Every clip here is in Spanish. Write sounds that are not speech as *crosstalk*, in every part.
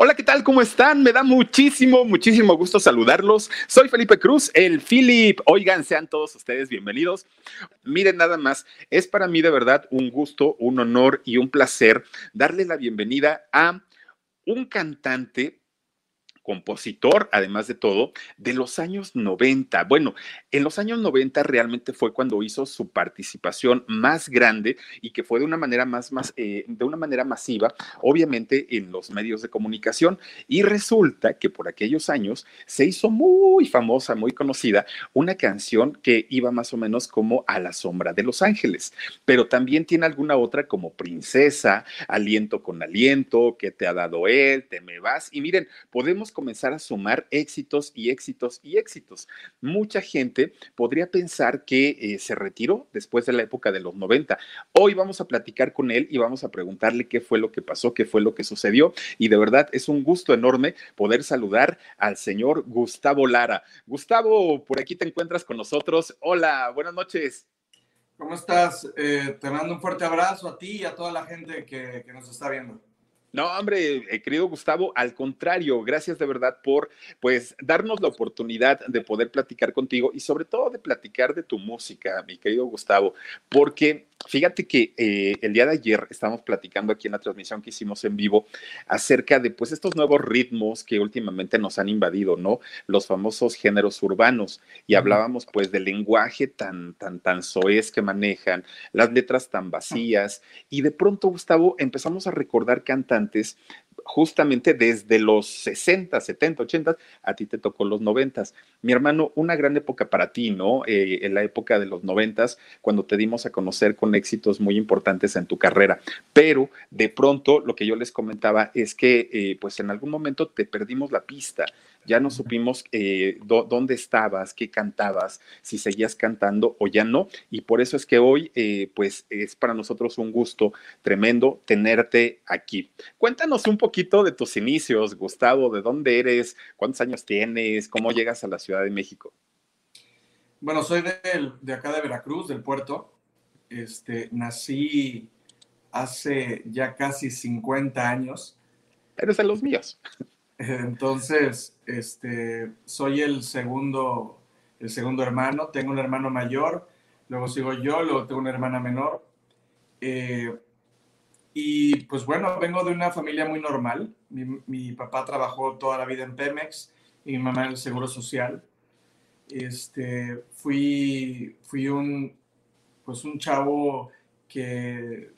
Hola, ¿qué tal? ¿Cómo están? Me da muchísimo, muchísimo gusto saludarlos. Soy Felipe Cruz, el Philip. Oigan, sean todos ustedes bienvenidos. Miren, nada más, es para mí de verdad un gusto, un honor y un placer darle la bienvenida a un cantante compositor, además de todo, de los años 90. Bueno, en los años 90 realmente fue cuando hizo su participación más grande y que fue de una manera más, más eh, de una manera masiva, obviamente en los medios de comunicación. Y resulta que por aquellos años se hizo muy famosa, muy conocida, una canción que iba más o menos como a la sombra de los ángeles, pero también tiene alguna otra como Princesa, Aliento con Aliento, que te ha dado él, te me vas. Y miren, podemos comenzar a sumar éxitos y éxitos y éxitos. Mucha gente podría pensar que eh, se retiró después de la época de los 90. Hoy vamos a platicar con él y vamos a preguntarle qué fue lo que pasó, qué fue lo que sucedió. Y de verdad es un gusto enorme poder saludar al señor Gustavo Lara. Gustavo, por aquí te encuentras con nosotros. Hola, buenas noches. ¿Cómo estás? Eh, te mando un fuerte abrazo a ti y a toda la gente que, que nos está viendo. No, hombre, eh, querido Gustavo, al contrario, gracias de verdad por pues darnos la oportunidad de poder platicar contigo y sobre todo de platicar de tu música, mi querido Gustavo, porque Fíjate que eh, el día de ayer estábamos platicando aquí en la transmisión que hicimos en vivo acerca de pues estos nuevos ritmos que últimamente nos han invadido, ¿no? Los famosos géneros urbanos. Y hablábamos pues del lenguaje tan tan tan soez que manejan, las letras tan vacías. Y de pronto Gustavo empezamos a recordar cantantes justamente desde los 60, 70, 80, a ti te tocó los 90. Mi hermano, una gran época para ti, ¿no? Eh, en la época de los 90, cuando te dimos a conocer con éxitos muy importantes en tu carrera. Pero de pronto, lo que yo les comentaba es que, eh, pues en algún momento te perdimos la pista ya no supimos eh, dónde estabas, qué cantabas, si seguías cantando o ya no. Y por eso es que hoy, eh, pues es para nosotros un gusto tremendo tenerte aquí. Cuéntanos un poquito de tus inicios, Gustavo, de dónde eres, cuántos años tienes, cómo llegas a la Ciudad de México. Bueno, soy de, de acá de Veracruz, del puerto. Este, nací hace ya casi 50 años. Eres de los míos. Entonces, este, soy el segundo, el segundo hermano. Tengo un hermano mayor, luego sigo yo, luego tengo una hermana menor. Eh, y pues bueno, vengo de una familia muy normal. Mi, papá trabajó toda la vida en Pemex y mi mamá en el Seguro Social. Este, fui, fui un, pues un chavo que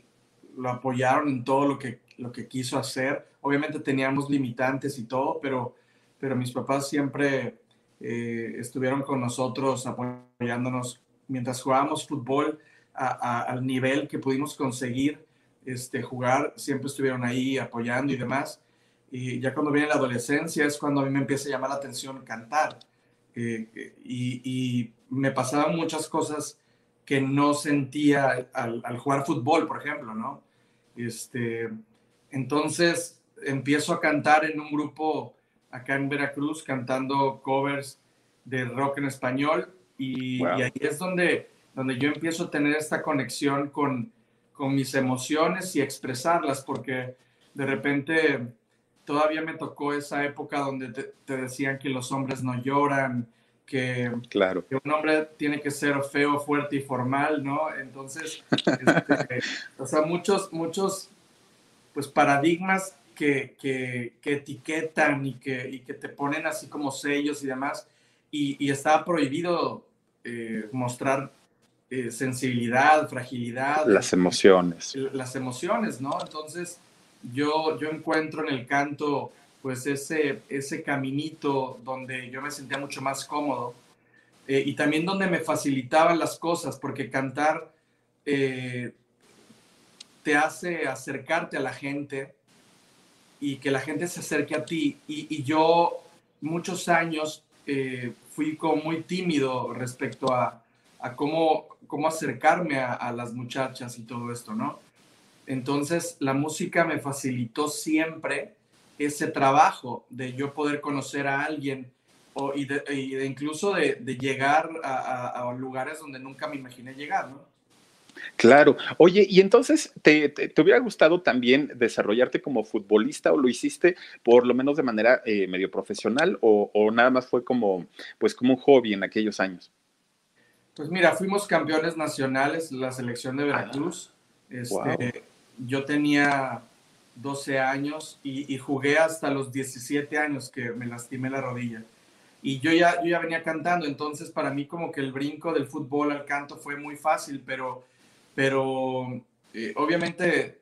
lo apoyaron en todo lo que, lo que quiso hacer Obviamente teníamos limitantes y todo, pero, pero mis papás siempre eh, estuvieron con nosotros apoyándonos mientras jugábamos fútbol al nivel que pudimos conseguir este, jugar, siempre estuvieron ahí apoyando y demás. Y ya cuando viene la adolescencia es cuando a mí me empieza a llamar la atención cantar. Eh, y, me pasaban muchas cosas que no sentía al, al, jugar fútbol, por ejemplo, ¿no? Este, entonces, empiezo a cantar en un grupo acá en Veracruz, cantando covers de rock en español. Y, ahí es donde, donde yo empiezo a tener esta conexión con, con mis emociones y expresarlas, porque de repente todavía me tocó esa época donde te, decían que los hombres no lloran, que, claro. que, un hombre tiene que ser feo, fuerte y formal, ¿no? Entonces, *laughs* este, o sea, muchos, muchos pues paradigmas que, que, etiquetan y que, y que te ponen así como sellos y demás, y, y estaba prohibido eh, mostrar eh, sensibilidad, fragilidad. Las emociones. Las emociones, ¿no? Entonces, yo, yo encuentro en el canto, pues, ese, ese caminito donde yo me sentía mucho más cómodo eh, y también donde me facilitaban las cosas, porque cantar te hace acercarte a la gente y que la gente se acerque a ti. Y, yo muchos años fui como muy tímido respecto a, a cómo, cómo acercarme a, las muchachas y todo esto, ¿no? Entonces, la música me facilitó siempre ese trabajo de yo poder conocer a alguien o, y, de, incluso de, llegar a, lugares donde nunca me imaginé llegar, ¿no? Claro. Oye, y entonces, ¿te, te, hubiera gustado también desarrollarte como futbolista o lo hiciste por lo menos de manera eh, medio profesional o, o, nada más fue como, pues como un hobby en aquellos años? Pues mira, fuimos campeones nacionales, la selección de Veracruz. Este, yo tenía 12 años y, jugué hasta los 17 años que me lastimé la rodilla. Y yo ya, yo ya venía cantando, entonces para mí como que el brinco del fútbol al canto fue muy fácil, pero, pero eh, obviamente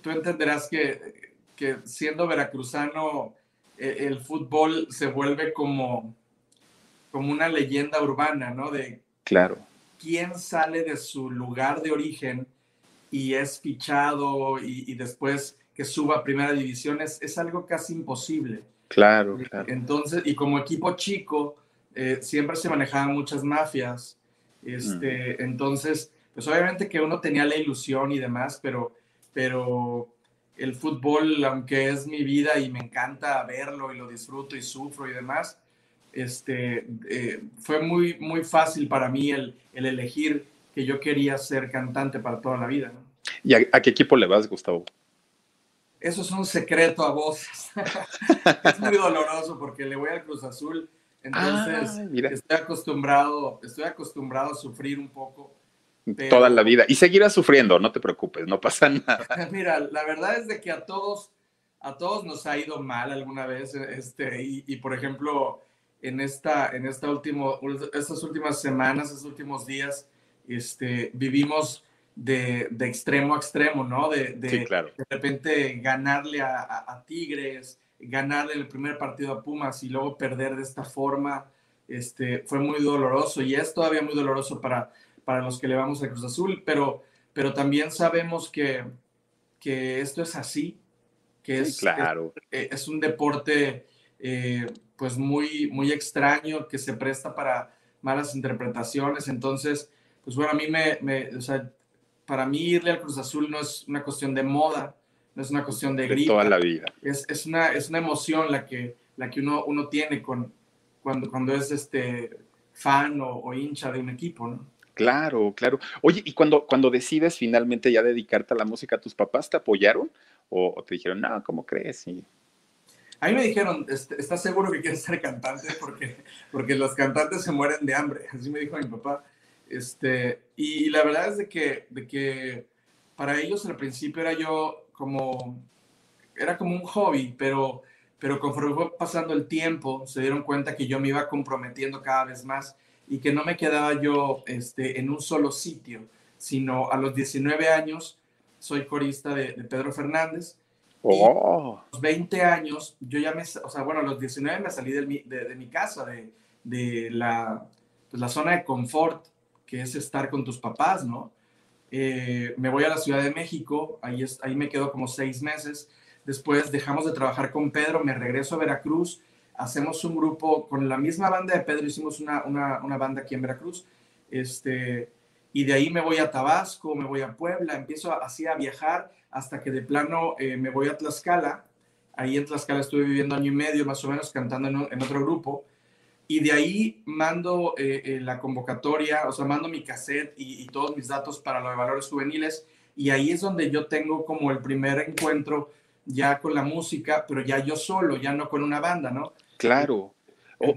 tú entenderás que, que siendo veracruzano eh, el fútbol se vuelve como, como una leyenda urbana, ¿no? De Claro. ¿Quién sale de su lugar de origen y es fichado y, después que suba a primera división? Es, algo casi imposible. Claro, claro. Entonces, y como equipo chico, eh, siempre se manejaban muchas mafias. Este, Entonces, pues obviamente que uno tenía la ilusión y demás, pero, pero el fútbol, aunque es mi vida y me encanta verlo y lo disfruto y sufro y demás, este, eh, fue muy, muy fácil para mí el, el, elegir que yo quería ser cantante para toda la vida. ¿Y a, qué equipo le vas, Gustavo? Eso es un secreto a voces. *laughs* es muy doloroso porque le voy al Cruz Azul, entonces estoy acostumbrado, estoy acostumbrado a sufrir un poco. Toda la vida. Y seguirás sufriendo, no te preocupes, no pasa *laughs* nada. Mira, la verdad es de que a todos, a todos nos ha ido mal alguna vez, este, y, y por ejemplo, en, esta, en esta último, estas últimas semanas, estos últimos días, este, vivimos de, de extremo a extremo, ¿no? De, de, de repente ganarle a, a, Tigres, ganarle el primer partido a Pumas y luego perder de esta forma, este, fue muy doloroso y es todavía muy doloroso para, para los que le vamos a Cruz Azul, pero, pero también sabemos que, que esto es así, que es, claro. es, es, un deporte eh, pues muy, muy extraño que se presta para malas interpretaciones. Entonces, pues bueno, a mí me, me o sea, para mí irle al Cruz Azul no es una cuestión de moda, no es una cuestión de grito. Toda la vida. Es, es, una, es una emoción la que, la que uno, uno tiene con, cuando, cuando es este fan o, hincha de un equipo, ¿no? Claro, claro. Oye, y cuando, cuando decides finalmente ya dedicarte a la música, ¿tus papás te apoyaron? ¿O, te dijeron, no, ¿cómo crees? Y... A mí me dijeron, ¿estás seguro que quieres ser cantante? Porque, porque los cantantes se mueren de hambre. *laughs* Así me dijo mi papá. Este, y, la verdad es de que, de que para ellos al principio era yo como, era como un hobby, pero, pero conforme fue pasando el tiempo, se dieron cuenta que yo me iba comprometiendo cada vez más y que no me quedaba yo este, en un solo sitio, sino a los 19 años soy corista de, de Pedro Fernández Oh. a los 20 años, yo ya me, o sea, bueno, a los 19 me salí de mi, de, mi casa, de, de la, pues, la zona de confort, que es estar con tus papás, ¿no? Eh, me voy a la Ciudad de México, ahí, es, ahí me quedo como seis meses. Después dejamos de trabajar con Pedro, me regreso a Veracruz, hacemos un grupo con la misma banda de Pedro, hicimos una, una, una banda aquí en Veracruz. Este, y de ahí me voy a Tabasco, me voy a Puebla, empiezo así a viajar hasta que de plano eh, me voy a Tlaxcala. Ahí en Tlaxcala estuve viviendo año y medio más o menos cantando en, otro grupo. Y de ahí mando eh, eh, la convocatoria, o sea, mando mi cassette y, todos mis datos para lo de valores juveniles. Y ahí es donde yo tengo como el primer encuentro ya con la música, pero ya yo solo, ya no con una banda, ¿no? Claro.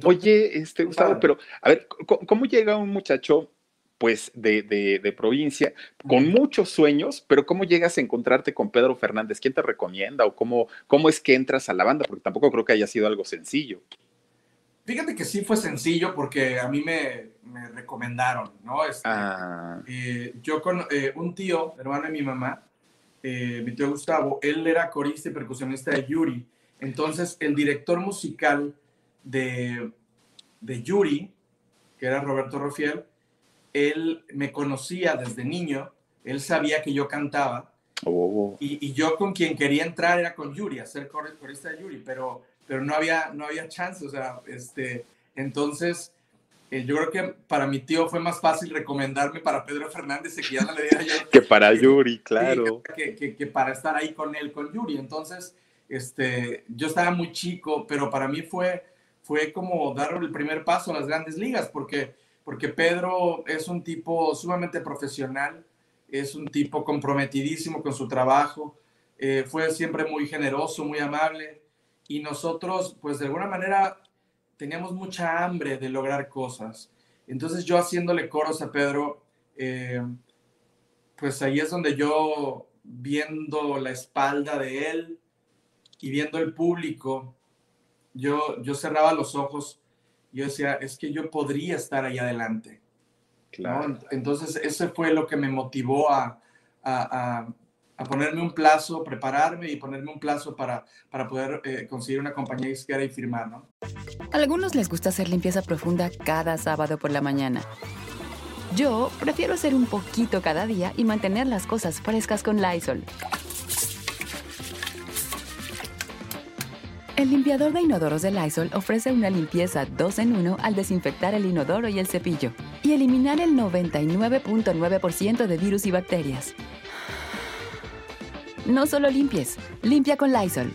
Oye, este, Gustavo, pero a ver, ¿cómo llega un muchacho pues de, de, provincia, con muchos sueños, pero ¿cómo llegas a encontrarte con Pedro Fernández? ¿Quién te recomienda o cómo, cómo es que entras a la banda? Porque tampoco creo que haya sido algo sencillo. Fíjate que sí fue sencillo porque a mí me, me recomendaron, ¿no? Este, ah. eh, yo con eh, un tío, hermano de mi mamá, eh, mi tío Gustavo, él era corista y percusionista de Yuri. Entonces, el director musical de, de Yuri, que era Roberto Rofiel, él me conocía desde niño, él sabía que yo cantaba. Oh. Y, y, yo con quien quería entrar era con Yuri, a ser corista de Yuri, pero, pero no, había, no había chance. O sea, este, entonces eh, yo creo que para mi tío fue más fácil recomendarme para Pedro Fernández que ya no le diera yo. *laughs* que para Yuri, *laughs* claro. Que, que, que, para estar ahí con él, con Yuri. Entonces, este, yo estaba muy chico, pero para mí fue, fue como dar el primer paso a las grandes ligas, porque porque Pedro es un tipo sumamente profesional, es un tipo comprometidísimo con su trabajo, eh, fue siempre muy generoso, muy amable, y nosotros, pues de alguna manera, teníamos mucha hambre de lograr cosas. Entonces yo haciéndole coros a Pedro, eh, pues ahí es donde yo, viendo la espalda de él y viendo el público, yo, yo cerraba los ojos yo decía, es que yo podría estar ahí adelante. Claro. Entonces, ese fue lo que me motivó a, a, a, ponerme un plazo, prepararme y ponerme un plazo para, para poder eh, conseguir una compañía izquierda y firmar, ¿no? A algunos les gusta hacer limpieza profunda cada sábado por la mañana. Yo prefiero hacer un poquito cada día y mantener las cosas frescas con Lysol. El limpiador de inodoros de Lysol ofrece una limpieza 2 en 1 al desinfectar el inodoro y el cepillo y eliminar el 99.9% de virus y bacterias. No solo limpies, limpia con Lysol.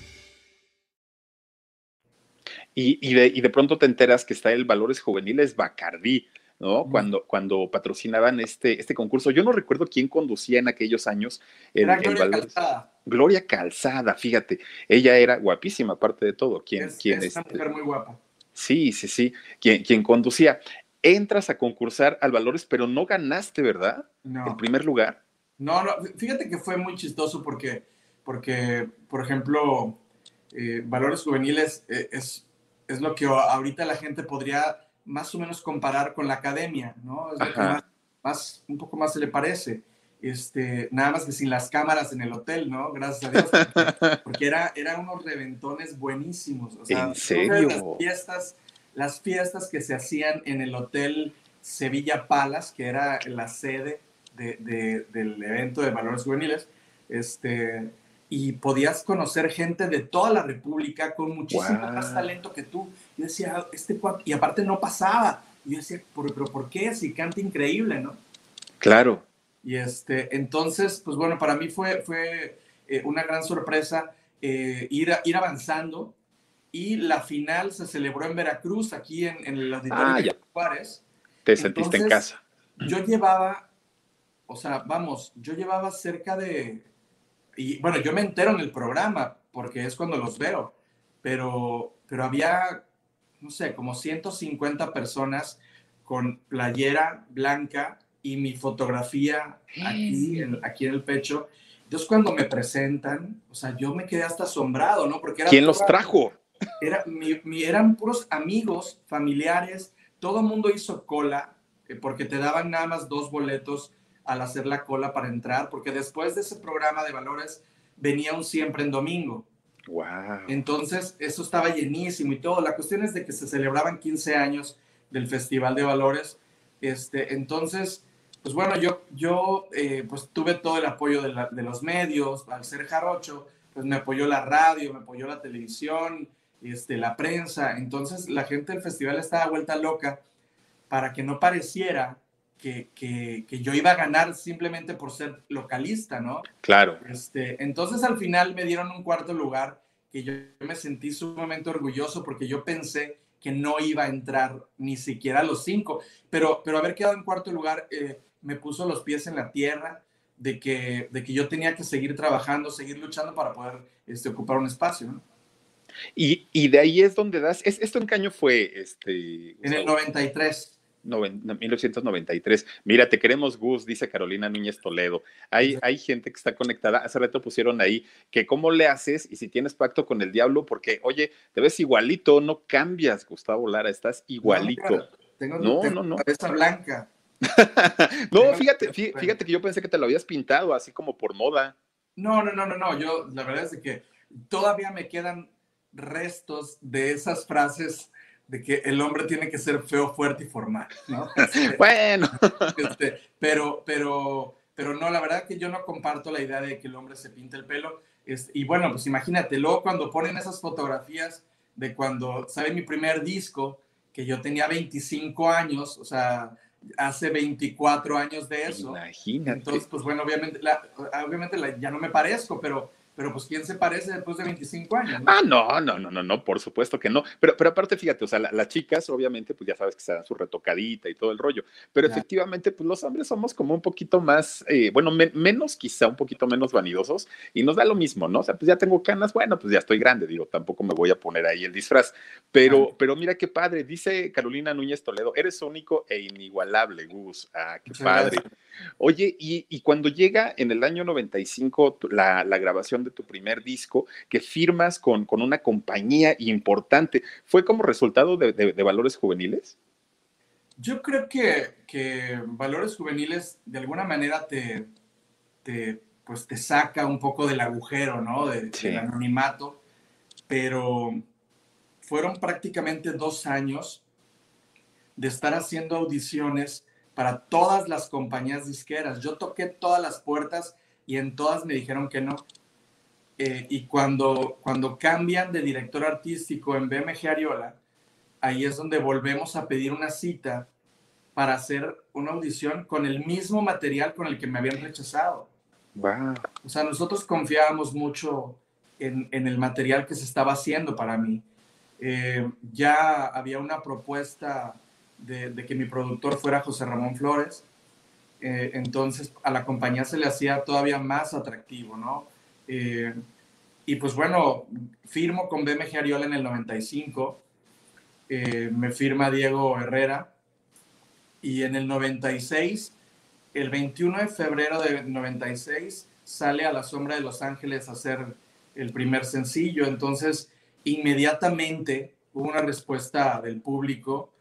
Y, de, y de pronto te enteras que está el Valores Juveniles Bacardí. ¿no? Cuando, cuando patrocinaban este, este concurso. Yo no recuerdo quién conducía en aquellos años el, Calzada. Gloria Calzada, fíjate. Ella era guapísima, aparte de todo. ¿Quién, es, quién es este mujer muy guapa. Sí, sí, sí. Quien, quien conducía. Entras a concursar al Valores, pero no ganaste, ¿verdad? No. En primer lugar. No, no. Fíjate que fue muy chistoso porque, porque por ejemplo, eh, Valores Juveniles eh, es, es lo que ahorita la gente podría más o menos comparar con la academia, ¿no? Es lo que más, un poco más se le parece. Este, nada más que sin las cámaras en el hotel, ¿no? Gracias a Dios. Porque, *laughs* era, eran unos reventones buenísimos. O sea, ¿En serio? Las fiestas, las fiestas que se hacían en el hotel Sevilla Palace, que era la sede de, del evento de valores juveniles, este, y podías conocer gente de toda la República con muchísimo más talento que tú. Yo decía, este y aparte no pasaba. Y yo decía, ¿pero, por qué? Si canta increíble, ¿no? Claro. Y este, entonces, pues bueno, para mí fue, fue eh, una gran sorpresa eh, ir, ir avanzando. Y la final se celebró en Veracruz, aquí en, en el auditorio ah, de Juárez. Te sentiste en casa. Yo llevaba, o sea, vamos, yo llevaba cerca de y bueno, yo me entero en el programa porque es cuando los veo, pero, pero había, no sé, como 150 personas con playera blanca y mi fotografía aquí en, aquí en el pecho. Entonces cuando me presentan, o sea, yo me quedé hasta asombrado, ¿no? Porque era ¿Quién los trajo? Era, mi, eran puros amigos, familiares, todo el mundo hizo cola, eh, porque te daban nada más dos boletos al hacer la cola para entrar, porque después de ese programa de valores venía un siempre en domingo. Wow. Entonces, eso estaba llenísimo y todo. La cuestión es de que se celebraban 15 años del Festival de Valores. Este, entonces, pues bueno, yo, yo eh, pues tuve todo el apoyo de, de, los medios. Al ser jarocho, pues me apoyó la radio, me apoyó la televisión, este, la prensa. Entonces, la gente del festival estaba vuelta loca para que no pareciera que, que, yo iba a ganar simplemente por ser localista, ¿no? Claro. Este, entonces al final me dieron un cuarto lugar que yo me sentí sumamente orgulloso porque yo pensé que no iba a entrar ni siquiera a los cinco, pero, pero haber quedado en cuarto lugar eh, me puso los pies en la tierra de que, de que yo tenía que seguir trabajando, seguir luchando para poder este, ocupar un espacio, ¿no? Y, y, de ahí es donde das, ¿esto en qué año fue? Este, en el 93. 1993. Mira, te queremos, Gus, dice Carolina Núñez Toledo. Hay, hay gente que está conectada. Hace rato pusieron ahí que cómo le haces y si tienes pacto con el diablo, porque, oye, te ves igualito, no cambias, Gustavo Lara, estás igualito. No, no, no, no. Cabeza blanca. *laughs* no, fíjate, fíjate que yo pensé que te lo habías pintado así como por moda. No, no, no, no, no. Yo, la verdad es que todavía me quedan restos de esas frases de que el hombre tiene que ser feo, fuerte y formal, ¿no? *laughs* Este, bueno. *laughs* Este, pero, pero, pero no, la verdad que yo no comparto la idea de que el hombre se pinte el pelo. y bueno, pues imagínate, luego cuando ponen esas fotografías de cuando sale mi primer disco, que yo tenía 25 años, o sea, hace 24 años de eso. Imagínate. Entonces, pues bueno, obviamente, obviamente ya no me parezco, pero pero pues ¿quién se parece después de 25 años? Ah, no, no, no, no, no, por supuesto que no. Pero, pero aparte, fíjate, o sea, las chicas, obviamente, pues ya sabes que se dan su retocadita y todo el rollo. Pero efectivamente, pues los hombres somos como un poquito más, eh, bueno, menos quizá, un poquito menos vanidosos y nos da lo mismo, ¿no? O sea, pues ya tengo canas, bueno, pues ya estoy grande, digo, tampoco me voy a poner ahí el disfraz. Pero, pero mira qué padre, dice Carolina Núñez Toledo, eres único e inigualable, Gus. Ah, qué padre. Oye, y, cuando llega en el año 95 la, la grabación de tu primer disco, que firmas con, con una compañía importante, ¿fue como resultado de, de, Valores Juveniles? Yo creo que, que, Valores Juveniles de alguna manera te, te, pues te saca un poco del agujero, ¿no? De, Del anonimato, pero fueron prácticamente dos años de estar haciendo audiciones para todas las compañías disqueras. Yo toqué todas las puertas y en todas me dijeron que no. Eh, y cuando, cuando cambian de director artístico en BMG Ariola, ahí es donde volvemos a pedir una cita para hacer una audición con el mismo material con el que me habían rechazado. Wow. O sea, nosotros confiábamos mucho en, en el material que se estaba haciendo para mí. Eh, ya había una propuesta de, que mi productor fuera José Ramón Flores. Eh, entonces a la compañía se le hacía todavía más atractivo, ¿no? Eh, y pues bueno, firmo con BMG Ariola en el 95, eh, me firma Diego Herrera y en el 96, el 21 de febrero de 96, sale a la sombra de Los Ángeles a hacer el primer sencillo, entonces inmediatamente hubo una respuesta del público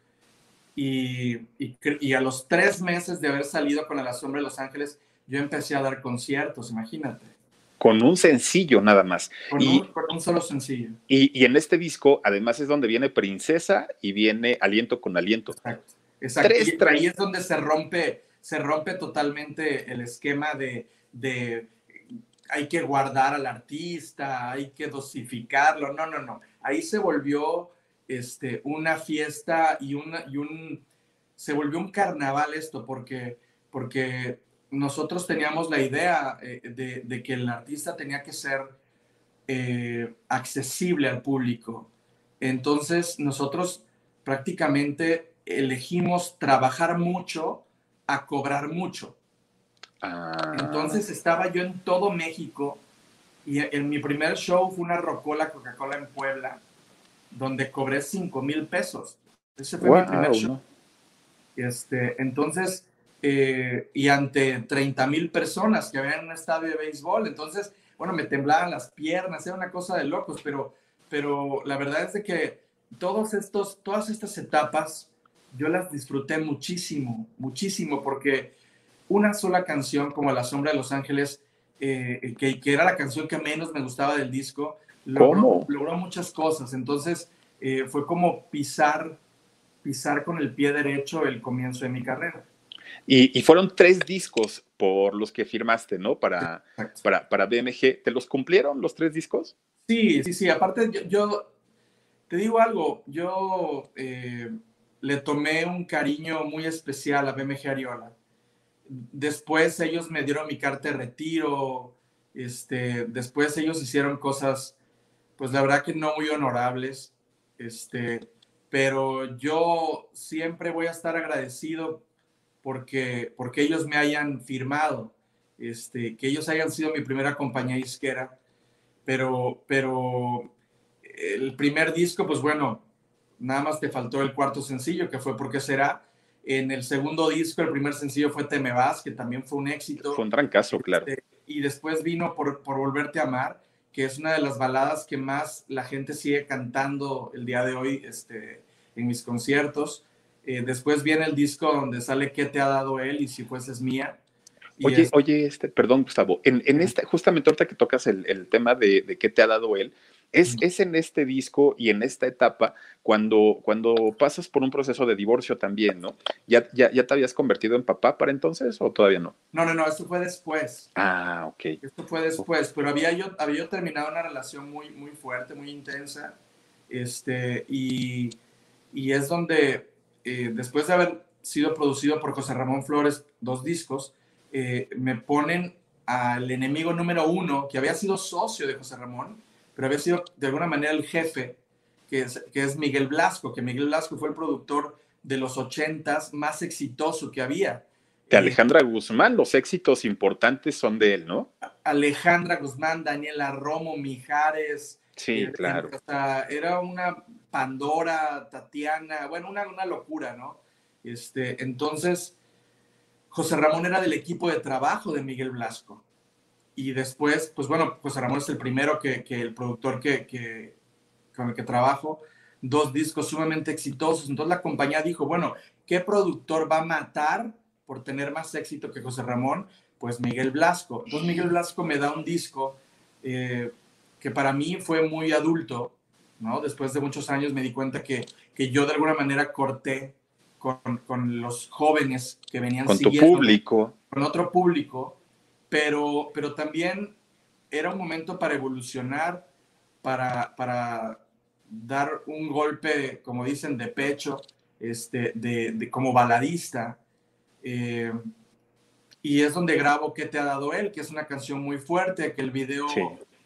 y, y, a los tres meses de haber salido con La Sombra de Los Ángeles, yo empecé a dar conciertos, imagínate. Con un sencillo nada más. Con, y, un, con un, solo sencillo. Y, y, en este disco, además, es donde viene Princesa y viene Aliento con Aliento. Exacto. Exacto. y, ahí es donde se rompe, se rompe totalmente el esquema de, de hay que guardar al artista, hay que dosificarlo. No, no, no. Ahí se volvió este, una fiesta y, una, y un... Se volvió un carnaval esto porque, porque nosotros teníamos la idea eh, de, que el artista tenía que ser eh, accesible al público. Entonces nosotros prácticamente elegimos trabajar mucho a cobrar mucho. Ah. Entonces estaba yo en todo México y en mi primer show fue una rocola Coca-Cola en Puebla donde cobré 5 mil pesos. Ese fue mi primer show. Este, entonces, eh, y ante 30 mil personas que habían en un estadio de béisbol, entonces, bueno, me temblaban las piernas, era una cosa de locos, pero, pero la verdad es de que todos estos, todas estas etapas yo las disfruté muchísimo, muchísimo, porque una sola canción como La Sombra de los Ángeles, eh, que, que, era la canción que menos me gustaba del disco, logró, logró muchas cosas. Entonces, eh, fue como pisar, pisar con el pie derecho el comienzo de mi carrera. Y, fueron tres discos por los que firmaste, ¿no? Para, para, para, BMG. ¿Te los cumplieron los tres discos? Sí, sí, sí. Aparte, yo, te digo algo, yo eh, le tomé un cariño muy especial a BMG Ariola. Después ellos me dieron mi carta de retiro, este, después ellos hicieron cosas pues la verdad que no muy honorables, este, pero yo siempre voy a estar agradecido porque, porque ellos me hayan firmado, este, que ellos hayan sido mi primera compañía disquera, pero, pero el primer disco, pues bueno, nada más te faltó el cuarto sencillo, que fue Porque será? En el segundo disco, el primer sencillo fue Te me vas, que también fue un éxito. Fue un trancazo, claro. Este, y después vino por, por Volverte a Amar, que es una de las baladas que más la gente sigue cantando el día de hoy este, en mis conciertos. Eh, después viene el disco donde sale ¿Qué te ha dado él? y si fueses mía. oye, oye, este, perdón, Gustavo, en, en este, justamente ahorita que tocas el, el tema de, de, qué te ha dado él, es, es, en este disco y en esta etapa cuando, cuando pasas por un proceso de divorcio también, ¿no? ¿Ya, ya, ¿Ya te habías convertido en papá para entonces o todavía no? No, no, no, esto fue después. Ah, ok. Esto fue después, pero había yo, había yo terminado una relación muy, muy fuerte, muy intensa, este, y, y es donde eh, después de haber sido producido por José Ramón Flores, dos discos, eh, me ponen al enemigo número uno, que había sido socio de José Ramón, pero había sido de alguna manera el jefe, que es, que es Miguel Blasco, que Miguel Blasco fue el productor de los ochentas más exitoso que había. De Alejandra Guzmán, los éxitos importantes son de él, ¿no? Alejandra Guzmán, Daniela Romo, Mijares. Sí, eh, claro. era una Pandora, Tatiana, bueno, una, locura, ¿no? Este, entonces, José Ramón era del equipo de trabajo de Miguel Blasco. Y después, pues bueno, José Ramón es el primero que, que el productor que, que, con el que trabajo, dos discos sumamente exitosos. Entonces la compañía dijo, bueno, ¿qué productor va a matar por tener más éxito que José Ramón? Pues Miguel Blasco. Entonces Miguel Blasco me da un disco eh, que para mí fue muy adulto, ¿no? Después de muchos años me di cuenta que, que yo de alguna manera corté con, con los jóvenes que venían con tu público. Con otro público pero, pero también era un momento para evolucionar, para, para dar un golpe, como dicen, de pecho, este, de, de como baladista. Eh, y es donde grabo ¿Qué te ha dado él? Que es una canción muy fuerte, que el video, sí.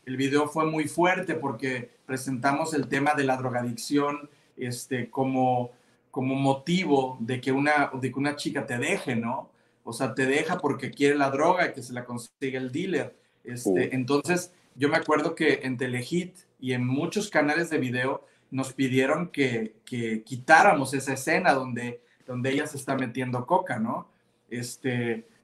El video fue muy fuerte porque presentamos el tema de la drogadicción este, como, como motivo de que, una, de que una chica te deje, ¿no? O sea, te deja porque quiere la droga y que se la consigue el dealer. Este, uh. Entonces, yo me acuerdo que en Telehit y en muchos canales de video nos pidieron que, que quitáramos esa escena donde, donde ella se está metiendo coca, ¿no? Este,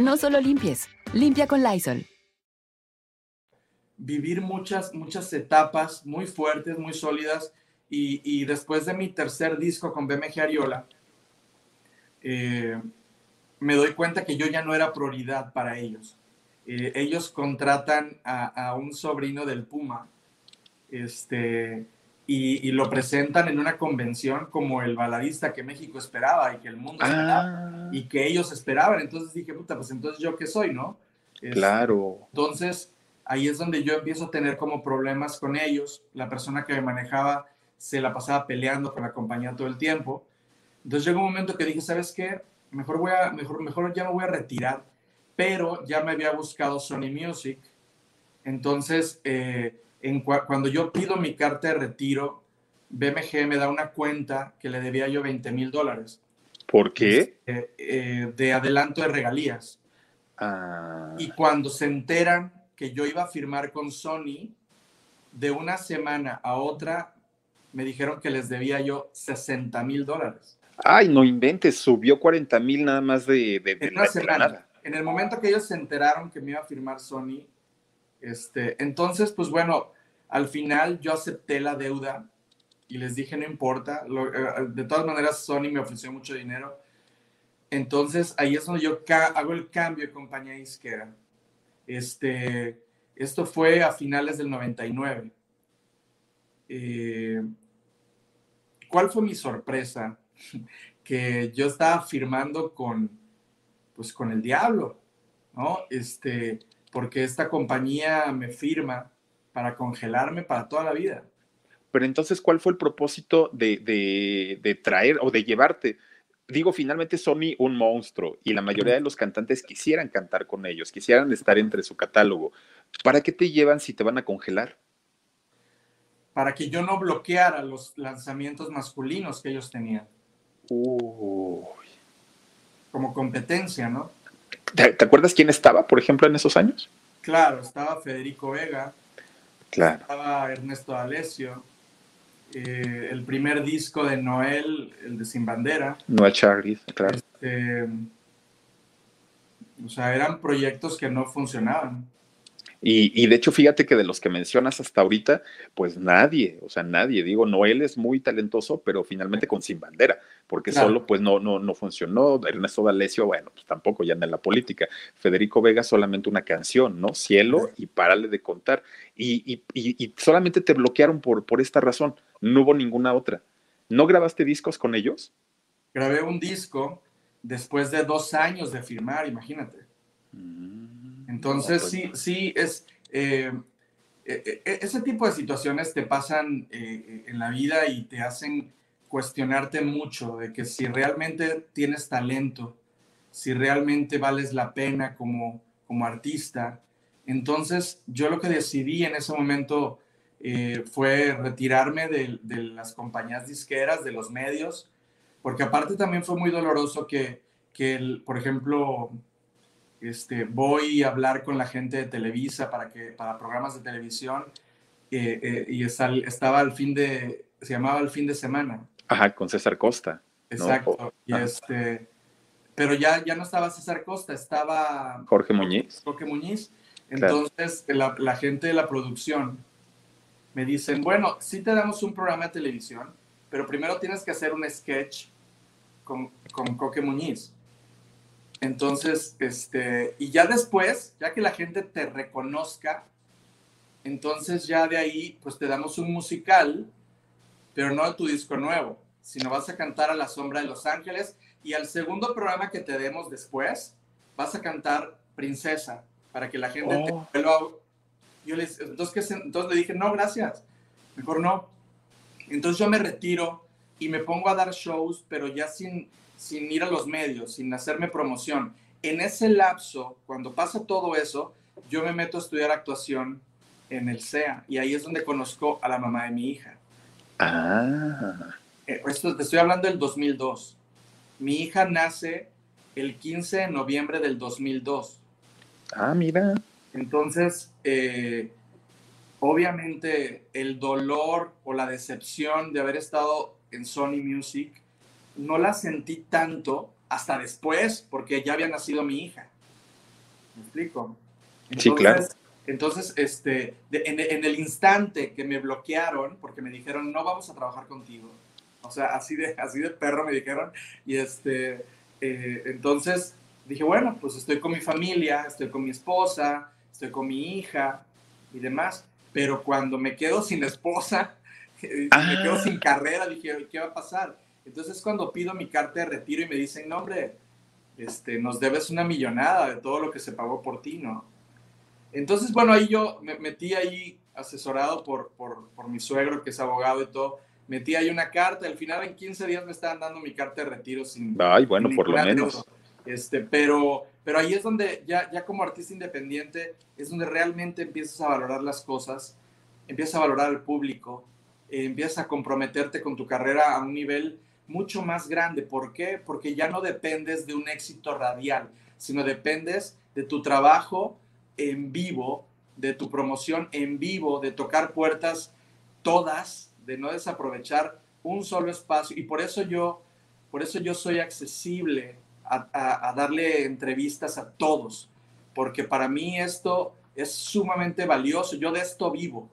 No solo limpies, limpia con Lysol. Vivir muchas, muchas etapas muy fuertes, muy sólidas. Y, después de mi tercer disco con BMG Ariola, eh, me doy cuenta que yo ya no era prioridad para ellos. Eh, ellos contratan a, a, un sobrino del Puma este, y, y, lo presentan en una convención como el baladista que México esperaba y que el mundo esperaba ah. y que ellos esperaban. Entonces dije, puta, pues entonces yo qué soy, ¿no? Este, claro. Entonces ahí es donde yo empiezo a tener como problemas con ellos. La persona que me manejaba se la pasaba peleando con la compañía todo el tiempo. Entonces llegó un momento que dije, ¿sabes qué? mejor, voy a, mejor, mejor ya me voy a retirar, pero ya me había buscado Sony Music. Entonces, eh, en cu cuando yo pido mi carta de retiro, BMG me da una cuenta que le debía yo 20 mil dólares. ¿Por qué? Eh, eh, de adelanto de regalías. Ah. Y cuando se enteran que yo iba a firmar con Sony, de una semana a otra me dijeron que les debía yo 60 mil dólares. Ay, no inventes, subió 40 mil nada más de, de, de en una semana. En el momento que ellos se enteraron que me iba a firmar Sony, este, entonces, pues bueno, al final yo acepté la deuda y les dije, no importa, lo, eh, de todas maneras Sony me ofreció mucho dinero. Entonces, ahí es donde yo hago el cambio de compañía disquera. Este, esto fue a finales del 99. Eh, ¿Cuál fue mi sorpresa? *laughs* que yo estaba firmando con, pues con el diablo, ¿no? Este, porque esta compañía me firma para congelarme para toda la vida. Pero entonces, ¿cuál fue el propósito de, de, de traer o de llevarte? digo, finalmente Sony un monstruo y la mayoría de los cantantes quisieran cantar con ellos, quisieran estar entre su catálogo. ¿Para qué te llevan si te van a congelar? Para que yo no bloqueara los lanzamientos masculinos que ellos tenían. Uy. Como competencia, ¿no? ¿Te, te acuerdas quién estaba, por ejemplo, en esos años? Claro, estaba Federico Vega, Claro. estaba Ernesto D'Alessio, eh, el primer disco de Noel, el de Sin Bandera. No a Charlie, claro. Este, o sea, eran proyectos que no funcionaban. Y, y, de hecho, fíjate que de los que mencionas hasta ahorita, pues nadie, o sea, nadie. Digo, Noel es muy talentoso, pero finalmente con Sin Bandera, porque claro. solo pues no, no, no funcionó. Ernesto D'Alessio, bueno, pues tampoco ya anda en la política. Federico Vega solamente una canción, ¿no? Cielo y párale de contar. Y, y, y, solamente te bloquearon por, por esta razón, no hubo ninguna otra. ¿No grabaste discos con ellos? Grabé un disco después de dos años de firmar, imagínate. Mm. Entonces, pues, sí, sí, es... Eh, eh, ese tipo de situaciones te pasan eh, en la vida y te hacen cuestionarte mucho de que si realmente tienes talento, si realmente vales la pena como, como artista. Entonces, yo lo que decidí en ese momento eh, fue retirarme de, de, las compañías disqueras, de los medios, porque aparte también fue muy doloroso que, que el, por ejemplo, este, voy a hablar con la gente de Televisa para, que, para programas de televisión eh, eh, y está, estaba al fin de, se llamaba el fin de semana. Ajá, con César Costa. Exacto. ¿no? y este, pero ya, ya no estaba César Costa, estaba Jorge Muñiz. Jorge Muñiz. Entonces, claro. la, la, gente de la producción me dicen, bueno, sí te damos un programa de televisión, pero primero tienes que hacer un sketch con, con Coque Muñiz. Entonces, este, y ya después, ya que la gente te reconozca, entonces ya de ahí, pues te damos un musical, pero no de tu disco nuevo, sino vas a cantar a la sombra de Los Ángeles y al segundo programa que te demos después, vas a cantar Princesa, para que la gente oh. te vuelva. Yo les, entonces, entonces le dije, no, gracias, mejor no. Entonces yo me retiro y me pongo a dar shows, pero ya sin, sin ir a los medios, sin hacerme promoción. En ese lapso, cuando pasa todo eso, yo me meto a estudiar actuación en el CEA y ahí es donde conozco a la mamá de mi hija. Ah. Esto te estoy hablando del 2002. Mi hija nace el 15 de noviembre del 2002. Ah, mira. Entonces, eh, obviamente el dolor o la decepción de haber estado en Sony Music no la sentí tanto hasta después, porque ya había nacido mi hija. ¿Me explico? Entonces, sí, claro. Entonces, este, de, en, en, el instante que me bloquearon, porque me dijeron, no vamos a trabajar contigo. O sea, así de, así de perro me dijeron. Y este, eh, entonces dije, bueno, pues estoy con mi familia, estoy con mi esposa, estoy con mi hija y demás. Pero cuando me quedo sin esposa, ah. *laughs* me quedo sin carrera, dije, ¿qué va a pasar? Entonces cuando pido mi carta de retiro y me dicen, no, hombre, este, nos debes una millonada de todo lo que se pagó por ti, ¿no? Entonces, bueno, ahí yo me metí ahí asesorado por, por, por, mi suegro, que es abogado y todo, metí ahí una carta, al final en 15 días me estaban dando mi carta de retiro sin... Ay, bueno, sin por lo menos. Este, pero, pero ahí es donde ya, ya como artista independiente, es donde realmente empiezas a valorar las cosas, empiezas a valorar al público, eh, empiezas a comprometerte con tu carrera a un nivel mucho más grande. ¿Por qué? Porque ya no dependes de un éxito radial, sino dependes de tu trabajo en vivo, de tu promoción en vivo, de tocar puertas todas, de no desaprovechar un solo espacio. Y por eso yo, por eso yo soy accesible a, a, a darle entrevistas a todos, porque para mí esto es sumamente valioso. Yo de esto vivo.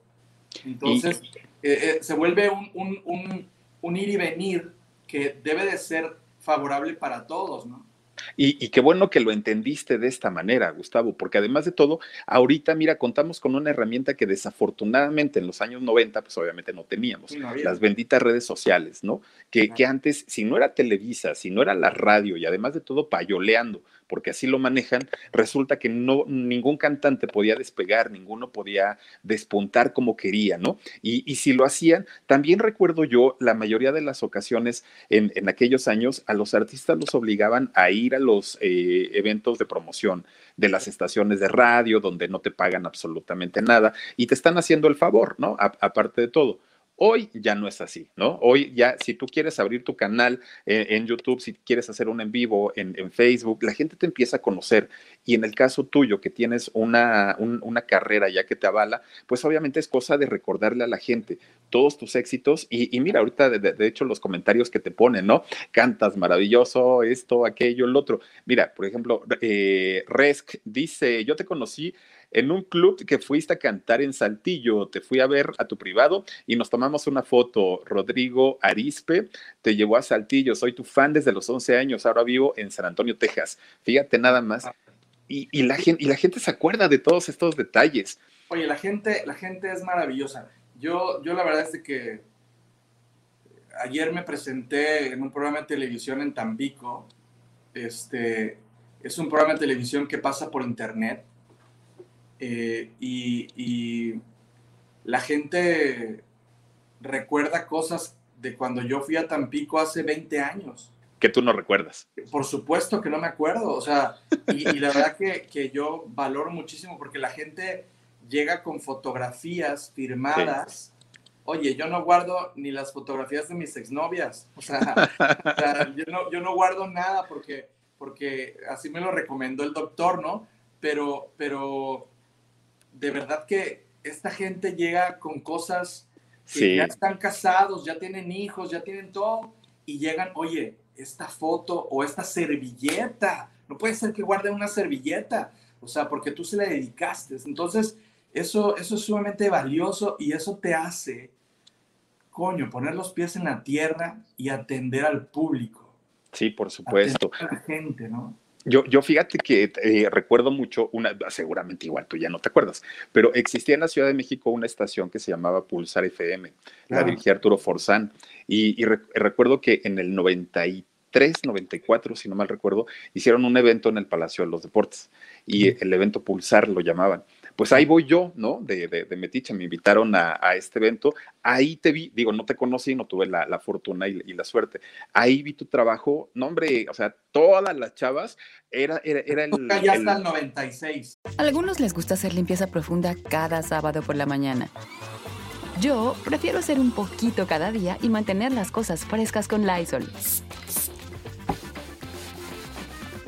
Entonces, eh, eh, se vuelve un, un, un, un ir y venir que debe de ser favorable para todos, ¿no? Y, y, qué bueno que lo entendiste de esta manera, Gustavo, porque además de todo, ahorita, mira, contamos con una herramienta que desafortunadamente en los años 90, pues obviamente no teníamos, no las benditas redes sociales, ¿no? Que, no. que, antes, si no era Televisa, si no era la radio y además de todo payoleando porque así lo manejan, resulta que no, ningún cantante podía despegar, ninguno podía despuntar como quería, ¿no? Y, si lo hacían, también recuerdo yo, la mayoría de las ocasiones en, aquellos años, a los artistas los obligaban a ir a los eh, eventos de promoción de las estaciones de radio, donde no te pagan absolutamente nada y te están haciendo el favor, ¿no? aparte de todo. Hoy ya no es así, ¿no? Hoy ya, si tú quieres abrir tu canal en, YouTube, si quieres hacer un en vivo en, Facebook, la gente te empieza a conocer. Y en el caso tuyo, que tienes una, una carrera ya que te avala, pues obviamente es cosa de recordarle a la gente todos tus éxitos. Y, mira, ahorita, de, hecho, los comentarios que te ponen, ¿no? Cantas maravilloso, esto, aquello, el otro. Mira, por ejemplo, eh, Resk dice, yo te conocí en un club que fuiste a cantar en Saltillo, te fui a ver a tu privado y nos tomamos una foto. Rodrigo Arispe te llevó a Saltillo, soy tu fan desde los 11 años, ahora vivo en San Antonio, Texas. Fíjate nada más. Ah. Y, la, gente, y la gente se acuerda de todos estos detalles. Oye, la gente, la gente es maravillosa. Yo, yo la verdad es que ayer me presenté en un programa de televisión en Tampico. Este, es un programa de televisión que pasa por internet eh, y, la gente recuerda cosas de cuando yo fui a Tampico hace 20 años. Que tú no recuerdas. Por supuesto que no me acuerdo, o sea, y, la verdad que, yo valoro muchísimo porque la gente llega con fotografías firmadas. Oye, yo no guardo ni las fotografías de mis exnovias, o sea, yo, no, yo no guardo nada porque, porque así me lo recomendó el doctor, ¿no? Pero, pero de verdad que esta gente llega con cosas que ya están casados, ya tienen hijos, ya tienen todo, y llegan, oye, esta foto o esta servilleta, no puede ser que guarde una servilleta, o sea, porque tú se la dedicaste. Entonces, eso, eso es sumamente valioso y eso te hace, coño, poner los pies en la tierra y atender al público. Sí, por supuesto. a la gente, ¿no? Yo, yo fíjate que eh, recuerdo mucho una, seguramente igual tú ya no te acuerdas, pero existía en la Ciudad de México una estación que se llamaba Pulsar FM, la dirigía Arturo Forzán, y, recuerdo que en el 93, 94, si no mal recuerdo, hicieron un evento en el Palacio de los Deportes, y el evento Pulsar lo llamaban pues ahí voy yo, ¿no? De, de, Metiche, me invitaron a, este evento, ahí te vi, digo, no te conocí, no tuve la, fortuna y, la suerte, ahí vi tu trabajo, no hombre, o sea, todas las chavas, era, era, era el... Ya hasta el 96. A algunos les gusta hacer limpieza profunda cada sábado por la mañana. Yo prefiero hacer un poquito cada día y mantener las cosas frescas con Lysol.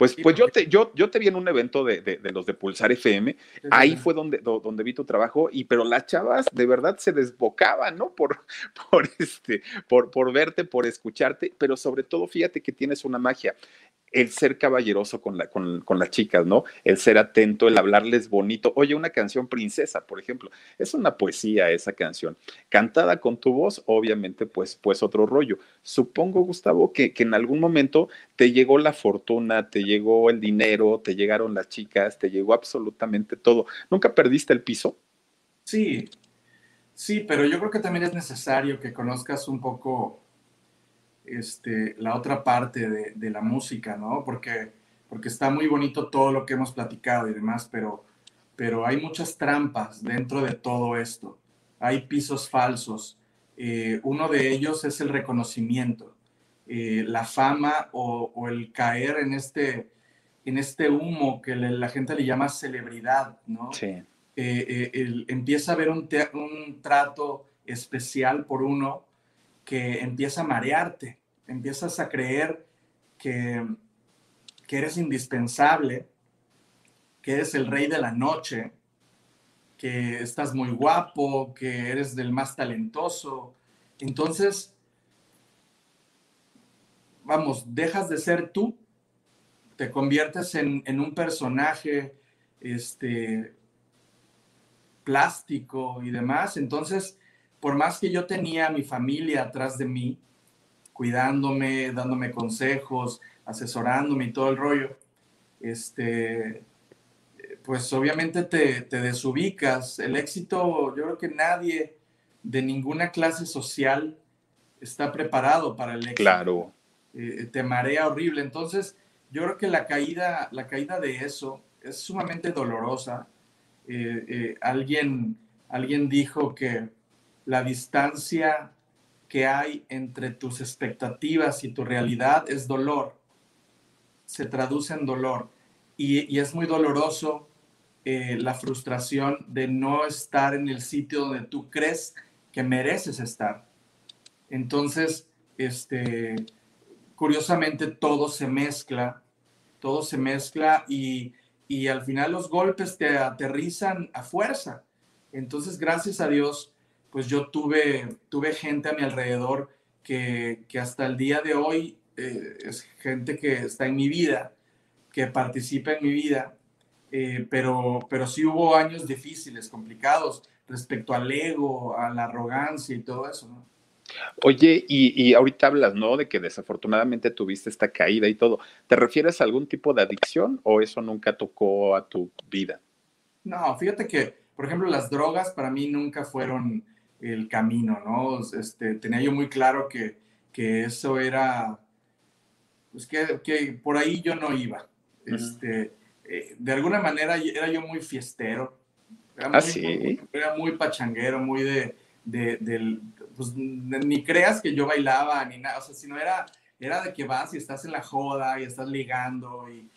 Pues, pues yo, te, yo, yo te vi en un evento de, de, los de Pulsar FM, ahí fue donde, donde vi tu trabajo, y pero las chavas de verdad se desbocaban, ¿no? Por, *laughs* por, este, por, por verte, por escucharte, pero sobre todo fíjate que tienes una magia el ser caballeroso con, la, con, con, las chicas, ¿no? El ser atento, el hablarles bonito. Oye, una canción princesa, por ejemplo, es una poesía esa canción. Cantada con tu voz, obviamente, pues, pues otro rollo. Supongo, Gustavo, que, que en algún momento te llegó la fortuna, te llegó el dinero, te llegaron las chicas, te llegó absolutamente todo. ¿Nunca perdiste el piso? Sí, sí, pero yo creo que también es necesario que conozcas un poco este, la otra parte de, la música, ¿no? Porque, porque está muy bonito todo lo que hemos platicado y demás, pero, pero hay muchas trampas dentro de todo esto. Hay pisos falsos. Eh, uno de ellos es el reconocimiento, eh, la fama o, el caer en este, en este humo que la gente le llama celebridad, ¿no? Sí. Eh, empieza a haber un, un trato especial por uno que empieza a marearte, empiezas a creer que, que eres indispensable, que eres el rey de la noche, que estás muy guapo, que eres del más talentoso. Entonces, vamos, dejas de ser tú, te conviertes en, en un personaje este, plástico y demás. Entonces, por más que yo tenía a mi familia atrás de mí, cuidándome, dándome consejos, asesorándome y todo el rollo, este, pues obviamente te, te desubicas. El éxito, yo creo que nadie de ninguna clase social está preparado para el éxito. Claro. Eh, te marea horrible. Entonces, yo creo que la caída, la caída de eso es sumamente dolorosa. Eh, eh, alguien, alguien dijo que la distancia que hay entre tus expectativas y tu realidad es dolor. Se traduce en dolor. Y, es muy doloroso la frustración de no estar en el sitio donde tú crees que mereces estar. Entonces, este, curiosamente todo se mezcla, todo se mezcla y, al final los golpes te aterrizan a fuerza. Entonces, gracias a Dios, pues yo tuve, tuve gente a mi alrededor que, hasta el día de hoy eh, es gente que está en mi vida, que participa en mi vida, eh, pero, pero sí hubo años difíciles, complicados, respecto al ego, a la arrogancia y todo eso, ¿no? Oye, y, ahorita hablas, ¿no? De que desafortunadamente tuviste esta caída y todo. ¿Te refieres a algún tipo de adicción o eso nunca tocó a tu vida? No, fíjate que, por ejemplo, las drogas para mí nunca fueron el camino, ¿no? Este, tenía yo muy claro que, que eso era, pues que, que, por ahí yo no iba. Este, eh, de alguna manera era yo muy fiestero, era ¿Ah, muy, Era muy pachanguero, muy de, del, pues ni creas que yo bailaba ni nada, o sea, sino era, era de que vas y estás en la joda y estás ligando y,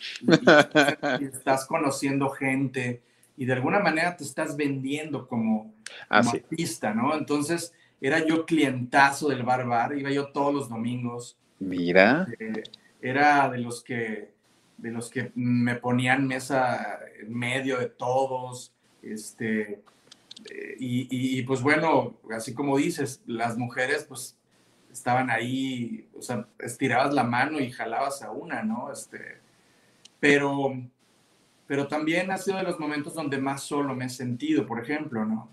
estás conociendo gente y de alguna manera te estás vendiendo como, ah, artista, ¿no? Entonces era yo clientazo del bar bar, iba yo todos los domingos. Mira. Eh, era de los que de los que me ponían mesa en medio de todos, este, eh, y, pues bueno, así como dices, las mujeres pues estaban ahí, o sea, estirabas la mano y jalabas a una, ¿no? Este, pero, pero también ha sido de los momentos donde más solo me he sentido, por ejemplo, ¿no?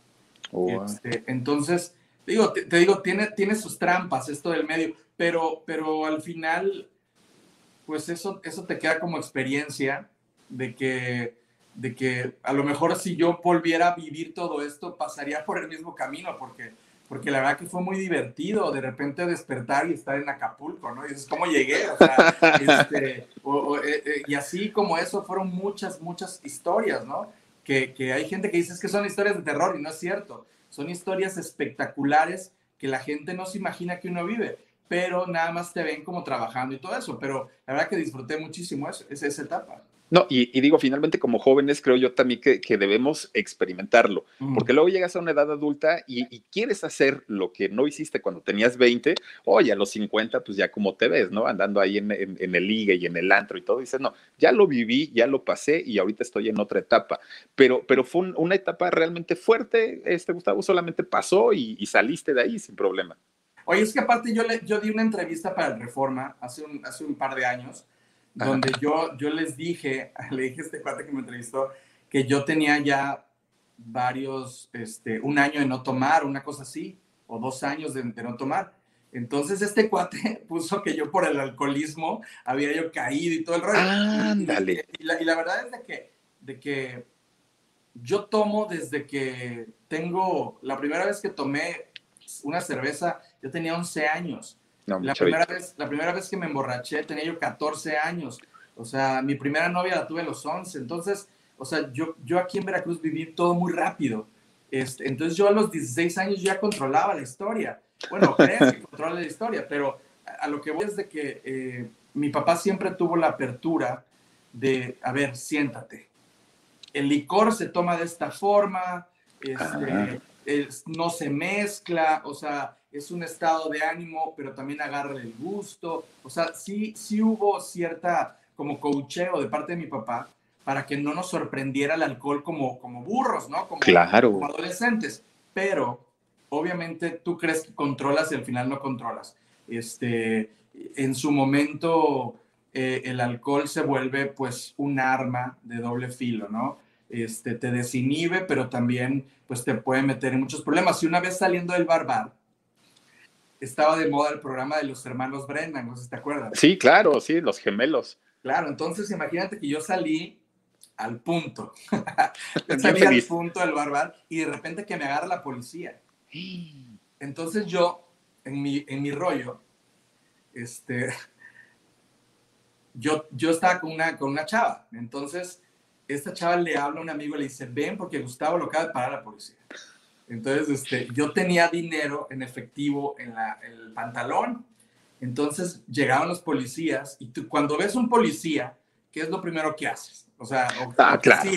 Oh, este, entonces, digo, te, digo, tiene, tiene sus trampas esto del medio, pero, pero al final, pues eso, eso te queda como experiencia de que de que a lo mejor si yo volviera a vivir todo esto, pasaría por el mismo camino, porque, porque la verdad que fue muy divertido de repente despertar y estar en Acapulco, ¿no? Y dices, ¿cómo llegué? O sea, *laughs* este, eh, eh, y así como eso fueron muchas, muchas historias, ¿no? Que, hay gente que dice que son historias de terror y no es cierto. Son historias espectaculares que la gente no se imagina que uno vive, pero nada más te ven como trabajando y todo eso. Pero la verdad que disfruté muchísimo esa, esa etapa. No, y, digo, finalmente como jóvenes creo yo también que, debemos experimentarlo, Mm. porque luego llegas a una edad adulta y, quieres hacer lo que no hiciste cuando tenías 20, oye, a los 50 pues ya como te ves, ¿no? Andando ahí en, el ligue y en el antro y todo, dices, no, ya lo viví, ya lo pasé y ahorita estoy en otra etapa, pero, pero fue una etapa realmente fuerte, este Gustavo solamente pasó y, saliste de ahí sin problema. Oye, es que aparte yo, le, yo di una entrevista para el Reforma hace un, hace un par de años donde yo, yo les dije, *laughs* le dije a este cuate que me entrevistó, que yo tenía ya varios, este, un año de no tomar, una cosa así, o dos años de, no tomar. Entonces este cuate *laughs* puso que yo por el alcoholismo había yo caído y todo el rollo. Ándale. Y, la, y la, verdad es de que, de que yo tomo desde que tengo, la primera vez que tomé una cerveza, yo tenía 11 años la, primera vez, la primera vez que me emborraché tenía yo 14 años. O sea, mi primera novia la tuve a los 11. Entonces, o sea, yo, yo aquí en Veracruz viví todo muy rápido. Este, entonces yo a los 16 años ya controlaba la historia. Bueno, *laughs* crees que controla la historia, pero a, lo que voy es de que eh, mi papá siempre tuvo la apertura de, a ver, siéntate. El licor se toma de esta forma, este, no se mezcla, o sea, es un estado de ánimo, pero también agarra el gusto. O sea, sí, sí hubo cierta como coacheo de parte de mi papá para que no nos sorprendiera el alcohol como, como burros, ¿no? Como, claro. como adolescentes. Pero obviamente tú crees que controlas y al final no controlas. Este, en su momento eh, el alcohol se vuelve pues un arma de doble filo, ¿no? este, te desinhibe, pero también pues te puede meter en muchos problemas. Y una vez saliendo del barbar, estaba de moda el programa de los hermanos Brennan, no sé si te acuerdas. Sí, claro, sí, los gemelos. Claro, entonces imagínate que yo salí al punto. *laughs* salí al punto del barbar y de repente que me agarra la policía. *gasps* Entonces yo, en mi, en mi rollo, este, yo, yo estaba con una, con una chava. Entonces, esta chava le habla a un amigo y le dice, ven porque Gustavo lo acaba de parar la policía. Entonces, este, yo tenía dinero en efectivo en, la, el pantalón. Entonces llegaban los policías y tú, cuando ves un policía, ¿qué es lo primero que haces? O sea, o, ah, claro.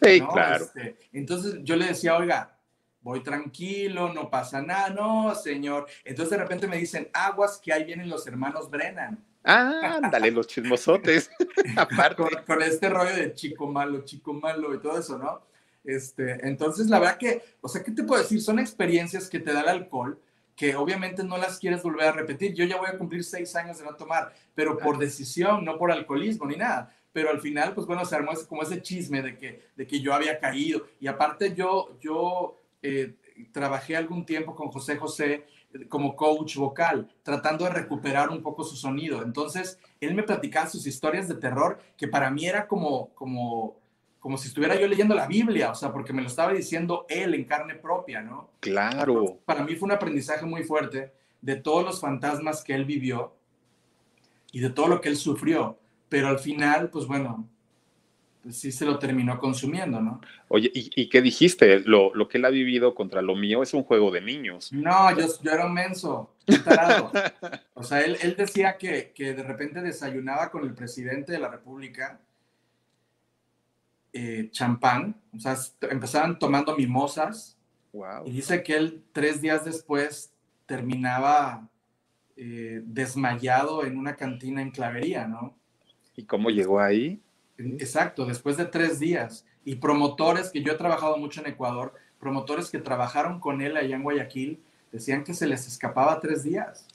Sí, claro. Este, entonces yo le decía, oiga, voy tranquilo, no pasa nada, no, señor. Entonces de repente me dicen, aguas que ahí vienen los hermanos Brennan. Ah, ándale, los chismosotes. *laughs* *laughs* Aparte. Con, este rollo de chico malo, chico malo y todo eso, ¿no? Este, entonces, la verdad que, o sea, ¿qué te puedo decir? Son experiencias que te da el alcohol que obviamente no las quieres volver a repetir. Yo ya voy a cumplir seis años de no tomar, pero por decisión, no por alcoholismo ni nada. Pero al final, pues bueno, se armó como ese chisme de que, de que yo había caído. Y aparte yo, yo eh, trabajé algún tiempo con José José como coach vocal, tratando de recuperar un poco su sonido. Entonces, él me platicaba sus historias de terror, que para mí era como, como, como si estuviera yo leyendo la Biblia, o sea, porque me lo estaba diciendo él en carne propia, ¿no? Claro. para mí fue un aprendizaje muy fuerte de todos los fantasmas que él vivió y de todo lo que él sufrió. Pero al final, pues bueno, pues sí se lo terminó consumiendo, ¿no? Oye, ¿y, qué dijiste? Lo, lo, que él ha vivido contra lo mío es un juego de niños. No, yo, yo era un menso, un tarado. o sea, él, él decía que, que, de repente desayunaba con el presidente de la República eh, champán, o sea, empezaban tomando mimosas. Wow. Y dice que él tres días después terminaba eh, desmayado en una cantina en Clavería, ¿no? ¿Y cómo llegó ahí? Exacto, después de tres días. Y promotores, que yo he trabajado mucho en Ecuador, promotores que trabajaron con él allá en Guayaquil, decían que se les escapaba tres días.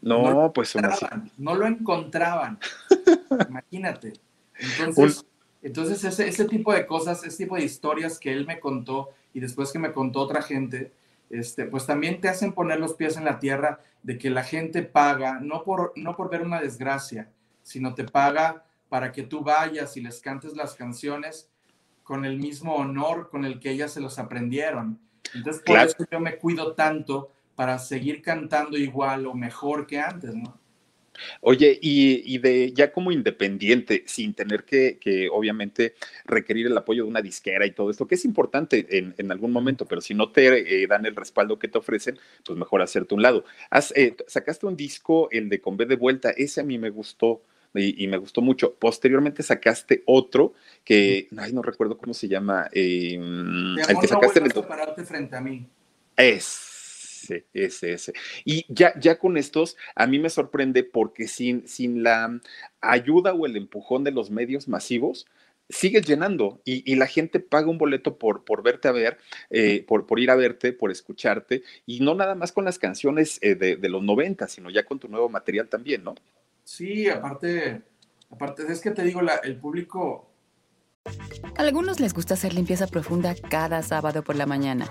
No, pues no lo encontraban. *laughs* Imagínate. Entonces, entonces ese, ese, tipo de cosas, ese tipo de historias que él me contó y después que me contó otra gente, este, pues también te hacen poner los pies en la tierra de que la gente paga, no por, no por ver una desgracia, sino te paga para que tú vayas y les cantes las canciones con el mismo honor con el que ellas se los aprendieron. Entonces, por eso yo me cuido tanto para seguir cantando igual o mejor que antes, ¿no? Oye, y, de ya como independiente, sin tener que, que, obviamente requerir el apoyo de una disquera y todo esto, que es importante en, algún momento, pero si no te eh, dan el respaldo que te ofrecen, pues mejor hacerte un lado. Eh, sacaste un disco, el de Con B de Vuelta, ese a mí me gustó y, me gustó mucho. Posteriormente sacaste otro que, ay, no recuerdo cómo se llama. Eh, el que sacaste no el... pararte frente a mí. Ese, ese, ese. Y ya, ya con estos, a mí me sorprende porque sin, sin la ayuda o el empujón de los medios masivos, sigues llenando y, la gente paga un boleto por, por verte a ver, eh, por, por, ir a verte, por escucharte, y no nada más con las canciones eh, de, de, los 90, sino ya con tu nuevo material también, ¿no? Sí, aparte, aparte es que te digo, la, el público... A algunos les gusta hacer limpieza profunda cada sábado por la mañana.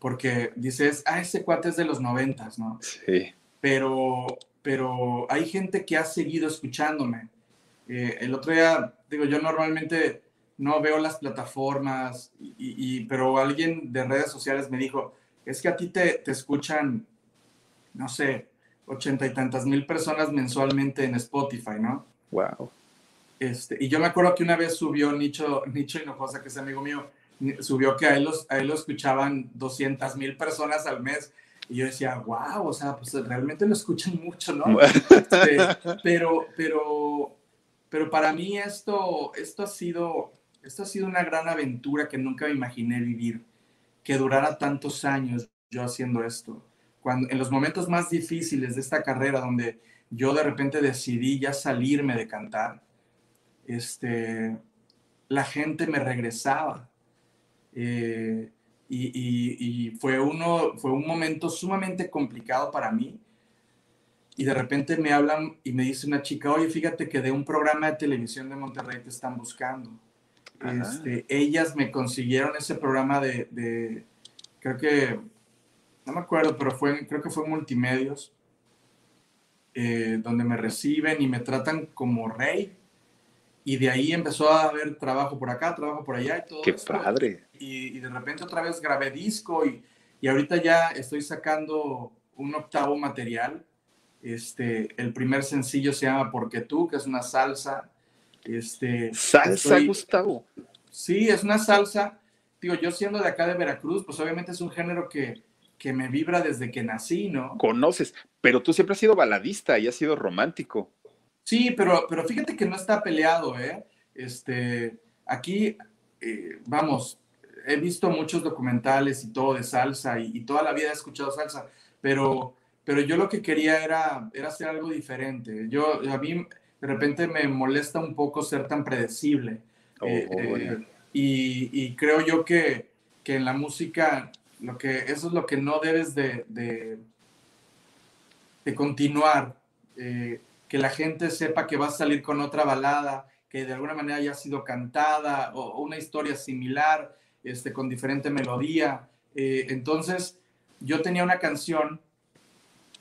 porque dices, ah, ese cuate es de los noventas, ¿no? Sí. Pero, pero hay gente que ha seguido escuchándome. Eh, el otro día, digo, yo normalmente no veo las plataformas, y, pero alguien de redes sociales me dijo, es que a ti te, te escuchan, no sé, ochenta y tantas mil personas mensualmente en Spotify, ¿no? Wow. Este, y yo me acuerdo que una vez subió Nicho, Nicho Hinojosa, que es amigo mío, subió que a él, los, a él lo escuchaban 200 mil personas al mes. Y yo decía, wow, o sea, pues realmente lo escuchan mucho, ¿no? Este, pero, pero, pero para mí esto, esto ha sido esta ha sido una gran aventura que nunca me imaginé vivir, que durara tantos años yo haciendo esto. Cuando, en los momentos más difíciles de esta carrera, donde yo de repente decidí ya salirme de cantar, este, la gente me regresaba. Eh, y, fue, uno, fue un momento sumamente complicado para mí. Y de repente me hablan y me dice una chica, oye, fíjate que de un programa de televisión de Monterrey te están buscando. Este, ellas me consiguieron ese programa de, creo que, no me acuerdo, pero fue, creo que fue Multimedios, eh, donde me reciben y me tratan como rey. Y de ahí empezó a haber trabajo por acá, trabajo por allá y todo. ¡Qué padre! Y, de repente otra vez grabé disco y, y ahorita ya estoy sacando un octavo material. Este, el primer sencillo se llama Porque tú, que es una salsa. Este, salsa, Gustavo. Sí, es una salsa. Digo, yo siendo de acá de Veracruz, pues obviamente es un género que, que me vibra desde que nací, ¿no? Conoces, pero tú siempre has sido baladista y has sido romántico. Sí, pero, pero fíjate que no está peleado, ¿eh? Este, aquí, eh, vamos, he visto muchos documentales y todo de salsa y, toda la vida he escuchado salsa, pero, pero yo lo que quería era, era hacer algo diferente. Yo, a mí de repente me molesta un poco ser tan predecible. Oh, eh, eh, y, creo yo que, que, en la música, lo que, eso es lo que no debes de, de, de continuar que la gente sepa que va a salir con otra balada que de alguna manera haya sido cantada o, una historia similar, este, con diferente melodía. Eh, entonces, yo tenía una canción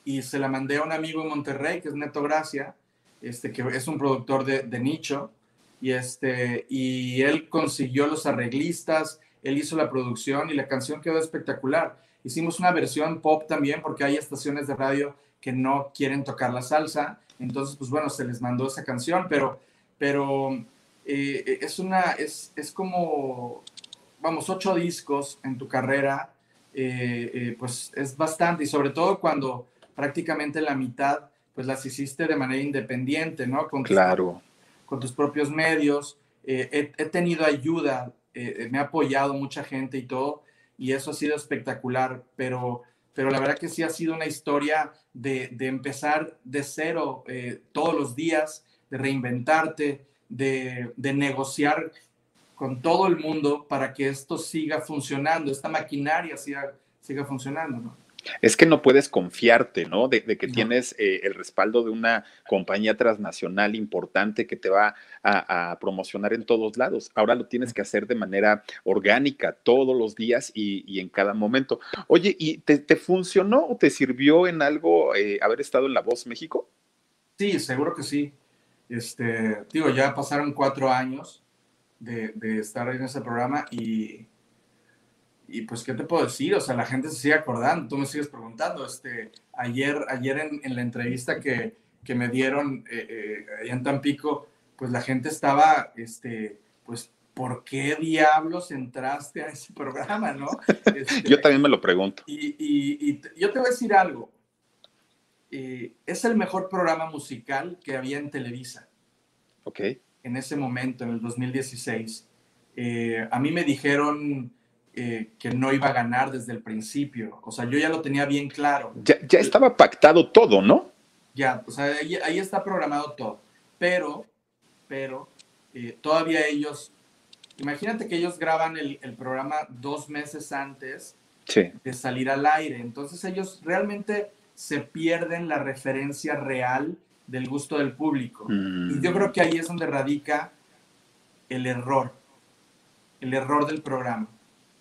y se la mandé a un amigo en Monterrey, que es Neto Gracia, este, que es un productor de, de nicho, y, este, y él consiguió los arreglistas, él hizo la producción y la canción quedó espectacular. Hicimos una versión pop también porque hay estaciones de radio que no quieren tocar la salsa entonces, pues bueno, se les mandó esa canción, pero, pero eh, es una, es, es, como, vamos, ocho discos en tu carrera, eh, eh, pues es bastante, y sobre todo cuando prácticamente la mitad, pues las hiciste de manera independiente, ¿no? Con claro. con tus propios medios. He, he, tenido ayuda, me ha apoyado mucha gente y todo, y eso ha sido espectacular, pero pero la verdad que sí ha sido una historia de, empezar de cero eh, todos los días, de reinventarte, de, negociar con todo el mundo para que esto siga funcionando, esta maquinaria siga, siga funcionando, ¿no? Es que no puedes confiarte, ¿no? De, que tienes eh, el respaldo de una compañía transnacional importante que te va a, promocionar en todos lados. Ahora lo tienes que hacer de manera orgánica, todos los días y, en cada momento. Oye, ¿y te, funcionó o te sirvió en algo eh, haber estado en La Voz México? Sí, seguro que sí. Este, digo, ya pasaron cuatro años de, de estar en ese programa y y pues, ¿qué te puedo decir? O sea, la gente se sigue acordando, tú me sigues preguntando. Este, ayer, ayer en, la entrevista que, que me dieron eh, eh, allá en Tampico, pues la gente estaba, este, pues, ¿por qué diablos entraste a ese programa, no? *laughs* Este, yo también me lo pregunto. Y, y, yo te voy a decir algo. Eh, es el mejor programa musical que había en Televisa. Ok. En ese momento, en el 2016. a mí me dijeron eh, que no iba a ganar desde el principio. O sea, yo ya lo tenía bien claro. Ya, estaba pactado todo, ¿no? Ya, o sea, ahí, está programado todo. Pero, pero, eh, todavía ellos, imagínate que ellos graban el, programa dos meses antes de salir al aire. Entonces ellos realmente se pierden la referencia real del gusto del público. Y yo creo que ahí es donde radica el error, el error del programa.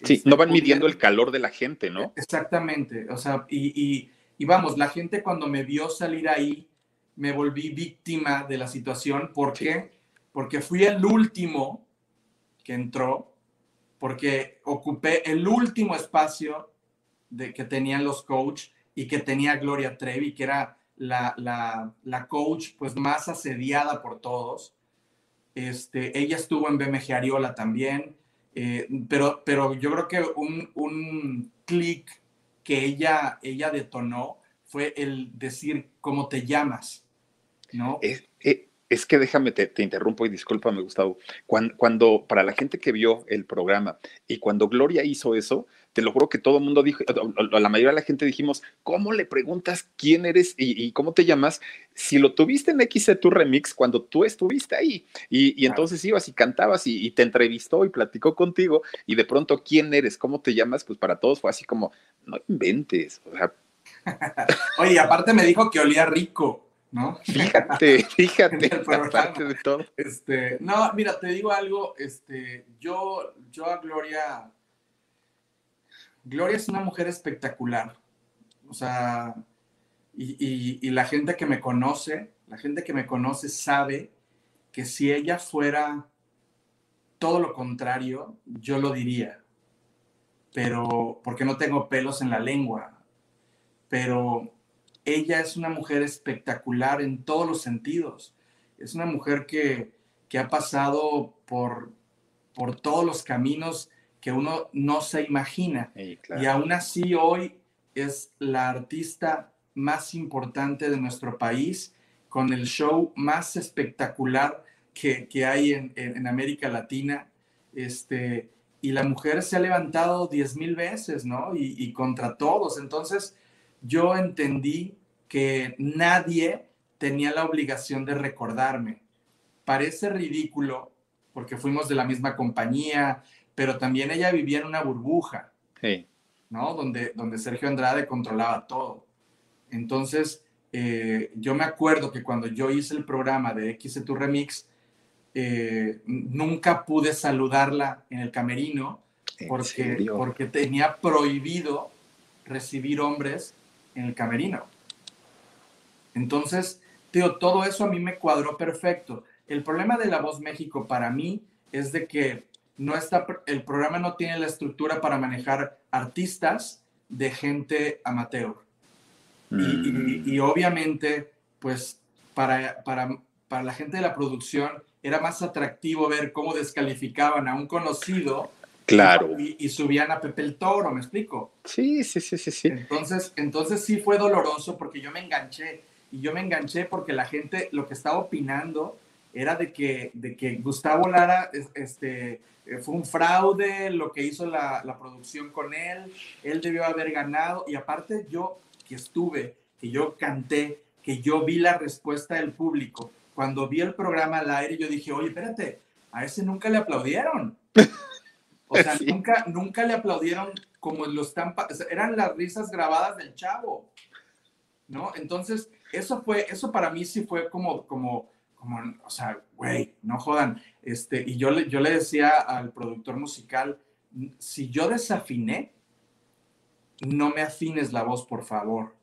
Sí, no van midiendo el calor de la gente, ¿no? Exactamente, o sea, y, vamos, la gente cuando me vio salir ahí, me volví víctima de la situación. ¿Por qué? Porque fui el último que entró, porque ocupé el último espacio de, que tenían los coach y que tenía Gloria Trevi, que era la, la, coach pues más asediada por todos. Este, ella estuvo en BMG Ariola también, eh, pero, pero yo creo que un, un clic que ella, ella detonó fue el decir cómo te llamas, ¿no? Eh, Es que déjame, te, interrumpo y discúlpame, Gustavo. Cuando, cuando, para la gente que vio el programa y cuando Gloria hizo eso, te lo juro que todo el mundo dijo, la mayoría de la gente dijimos, ¿cómo le preguntas quién eres y, cómo te llamas? Si lo tuviste en XC tu remix cuando tú estuviste ahí y, entonces ibas y cantabas y, te entrevistó y platicó contigo y de pronto quién eres, cómo te llamas, pues para todos fue así como, no inventes. O sea, *laughs* Oye, aparte me dijo que olía rico. ¿no? Fíjate, *laughs* fíjate, aparte de todo. Este, no, mira, te digo algo, este, yo, yo a Gloria, Gloria es una mujer espectacular, o sea, y, la gente que me conoce, la gente que me conoce sabe que si ella fuera todo lo contrario, yo lo diría, pero porque no tengo pelos en la lengua, pero ella es una mujer espectacular en todos los sentidos. Es una mujer que, ha pasado por, por todos los caminos que uno no se imagina. Y aún así hoy es la artista más importante de nuestro país, con el show más espectacular que, hay en, América Latina. Este, y la mujer se ha levantado diez mil veces, ¿no? Y, y, contra todos. Entonces, yo entendí que nadie tenía la obligación de recordarme. Parece ridículo porque fuimos de la misma compañía, pero también ella vivía en una burbuja, ¿no? Donde, donde Sergio Andrade controlaba todo. Entonces, eh, yo me acuerdo que cuando yo hice el programa de X tu Remix, eh, nunca pude saludarla en el camerino porque, porque tenía prohibido recibir hombres en el camerino. Entonces, tío, todo eso a mí me cuadró perfecto. El problema de La Voz México para mí es de que no está, el programa no tiene la estructura para manejar artistas de gente amateur. Y, mm. obviamente, pues para, para, para la gente de la producción era más atractivo ver cómo descalificaban a un conocido Claro. Y, subían a Pepe el Toro, ¿me explico? Sí, sí, sí, sí, sí. Entonces, entonces sí fue doloroso porque yo me enganché y yo me enganché porque la gente lo que estaba opinando era de que, de que Gustavo Lara este, fue un fraude, lo que hizo la, la producción con él, él debió haber ganado y aparte yo que estuve, que yo canté, que yo vi la respuesta del público, cuando vi el programa al aire yo dije, oye, espérate, a ese nunca le aplaudieron. O sea, *laughs* nunca, nunca le aplaudieron como lo están, eran las risas grabadas del chavo, ¿no? Entonces, eso fue, eso para mí sí fue como, como, como, o sea, güey, no jodan. Este, y yo le, yo le decía al productor musical, si yo desafiné, no me afines la voz, por favor.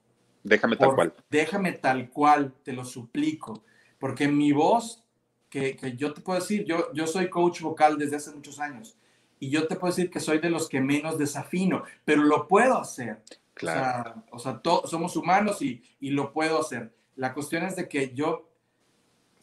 Déjame tal cual. Déjame tal cual, te lo suplico. Porque mi voz, que, que, yo te puedo decir, yo, yo soy coach vocal desde hace muchos años y yo te puedo decir que soy de los que menos desafino, pero lo puedo hacer. Claro. O sea, somos humanos y, y, lo puedo hacer. La cuestión es de que yo, o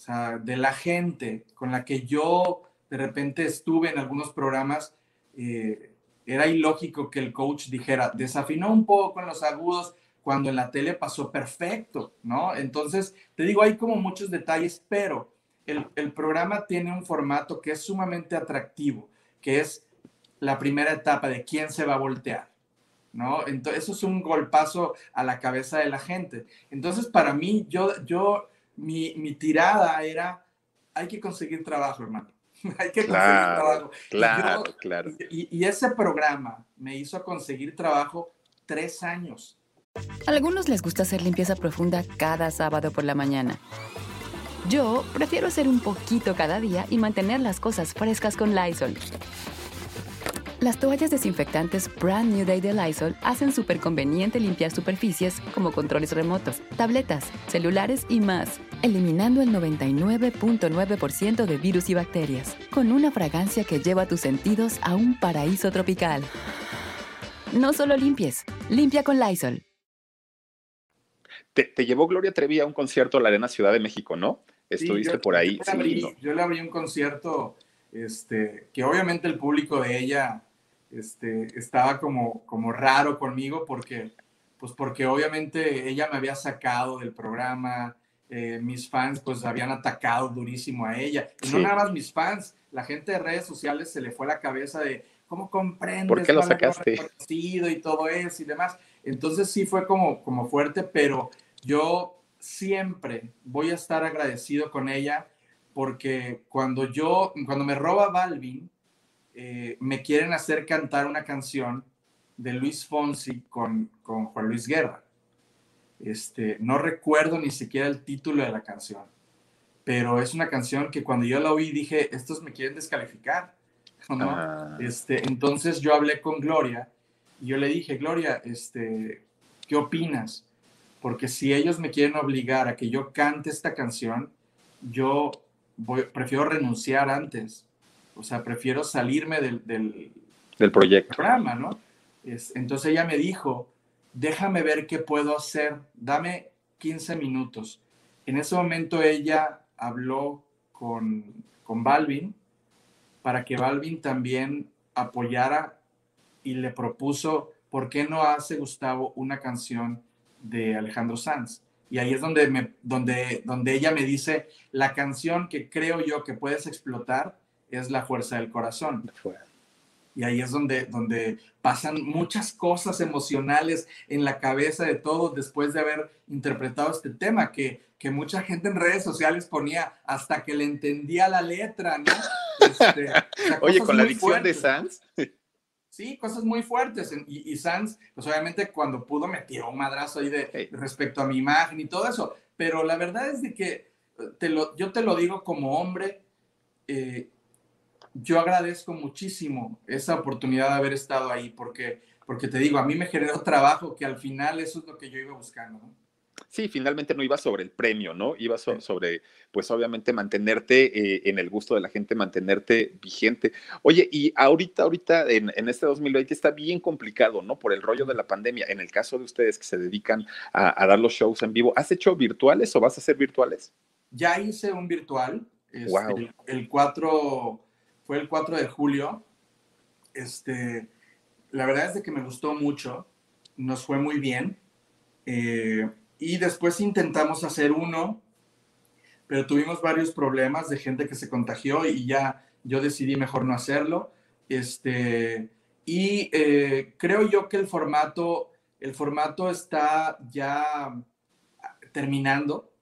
de la gente con la que yo de repente estuve en algunos programas, eh, era ilógico que el coach dijera, desafinó un poco en los agudos cuando en la tele pasó perfecto, ¿no? Entonces, te digo, hay como muchos detalles, pero el, el programa tiene un formato que es sumamente atractivo que es la primera etapa de quién se va a voltear, ¿no? Entonces, eso es un golpazo a la cabeza de la gente. Entonces, para mí, yo, yo, mi, mi tirada era, hay que conseguir trabajo, hermano. *laughs* hay que conseguir trabajo. Claro, claro. Y, y ese programa me hizo conseguir trabajo tres años. A algunos les gusta hacer limpieza profunda cada sábado por la mañana. Yo prefiero hacer un poquito cada día y mantener las cosas frescas con Lysol. Las toallas desinfectantes Brand New Day de Lysol hacen súper conveniente limpiar superficies como controles remotos, tabletas, celulares y más, eliminando el 99.9% de virus y bacterias, con una fragancia que lleva tus sentidos a un paraíso tropical. No solo limpies, limpia con Lysol. Te, te, llevó Gloria Trevi a un concierto a la Arena Ciudad de México, ¿no? Estuviste por ahí. Yo le, abrí, un concierto este, que obviamente el público de ella este, estaba como, como raro conmigo porque, pues porque obviamente ella me había sacado del programa, eh, mis fans pues habían atacado durísimo a ella. Y no nada más mis fans, la gente de redes sociales se le fue la cabeza de cómo comprendes. ¿Por qué lo sacaste? Y todo eso y demás. Entonces sí fue como, como fuerte, pero yo siempre voy a estar agradecido con ella porque cuando yo, cuando me roba Balvin, eh, me quieren hacer cantar una canción de Luis Fonsi con, con Juan Luis Guerra. Este, no recuerdo ni siquiera el título de la canción, pero es una canción que cuando yo la oí dije, estos me quieren descalificar. ¿no? Ah. Este, entonces yo hablé con Gloria y yo le dije, Gloria, este, ¿qué opinas? Porque si ellos me quieren obligar a que yo cante esta canción, yo voy, prefiero renunciar antes. O sea, prefiero salirme del, del, proyecto. Programa, ¿no? Es, entonces ella me dijo, déjame ver qué puedo hacer, dame 15 minutos. En ese momento ella habló con, con Balvin para que Balvin también apoyara y le propuso, ¿por qué no hace Gustavo una canción de Alejandro Sanz? Y ahí es donde, me, donde, donde ella me dice, la canción que creo yo que puedes explotar es La Fuerza del Corazón. Y ahí es donde, donde pasan muchas cosas emocionales en la cabeza de todos después de haber interpretado este tema, que, que mucha gente en redes sociales ponía hasta que le entendía la letra, ¿no? *laughs* Este, Oye, con la dicción de Sanz. Sí, cosas muy fuertes. Y, y, Sanz, pues obviamente cuando pudo me tiró un madrazo ahí de, respecto a mi imagen y todo eso. Pero la verdad es de que te lo, yo te lo digo como hombre, eh, yo agradezco muchísimo esa oportunidad de haber estado ahí, porque, porque te digo, a mí me generó trabajo que al final eso es lo que yo iba buscando. Sí, finalmente no iba sobre el premio, ¿no? Iba sobre, pues obviamente mantenerte eh, en el gusto de la gente, mantenerte vigente. Oye, y ahorita, ahorita en, este 2020 está bien complicado, ¿no? Por el rollo de la pandemia. En el caso de ustedes que se dedican a, dar los shows en vivo, ¿has hecho virtuales o vas a hacer virtuales? Ya hice un virtual. wow. Este, el 4 fue el 4 de julio. Este, la verdad es de que me gustó mucho, nos fue muy bien. Eh, y después intentamos hacer uno, pero tuvimos varios problemas de gente que se contagió y ya yo decidí mejor no hacerlo. Este, y eh, creo yo que el formato, el formato está ya terminando.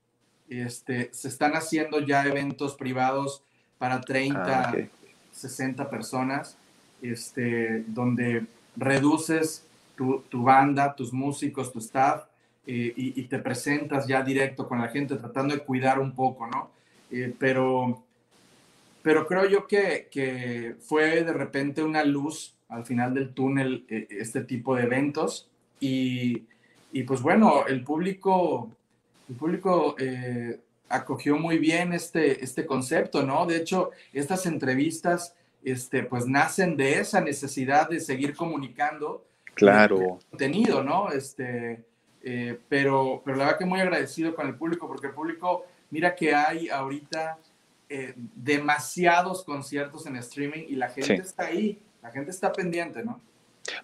Este, se están haciendo ya eventos privados para 30, 60 personas, este, donde reduces tu, banda, tus músicos, tu staff, eh, y, te presentas ya directo con la gente, tratando de cuidar un poco, ¿no? Eh, pero, pero creo yo que, que, fue de repente una luz al final del túnel eh, este tipo de eventos y, y, pues bueno, el público, el público acogió muy bien este, este concepto, ¿no? De hecho, estas entrevistas, este, pues nacen de esa necesidad de seguir comunicando. Claro. Contenido, ¿no? Este, eh, pero, pero la verdad que muy agradecido con el público, porque el público, mira que hay ahorita eh, demasiados conciertos en streaming y la gente está ahí, la gente está pendiente, ¿no?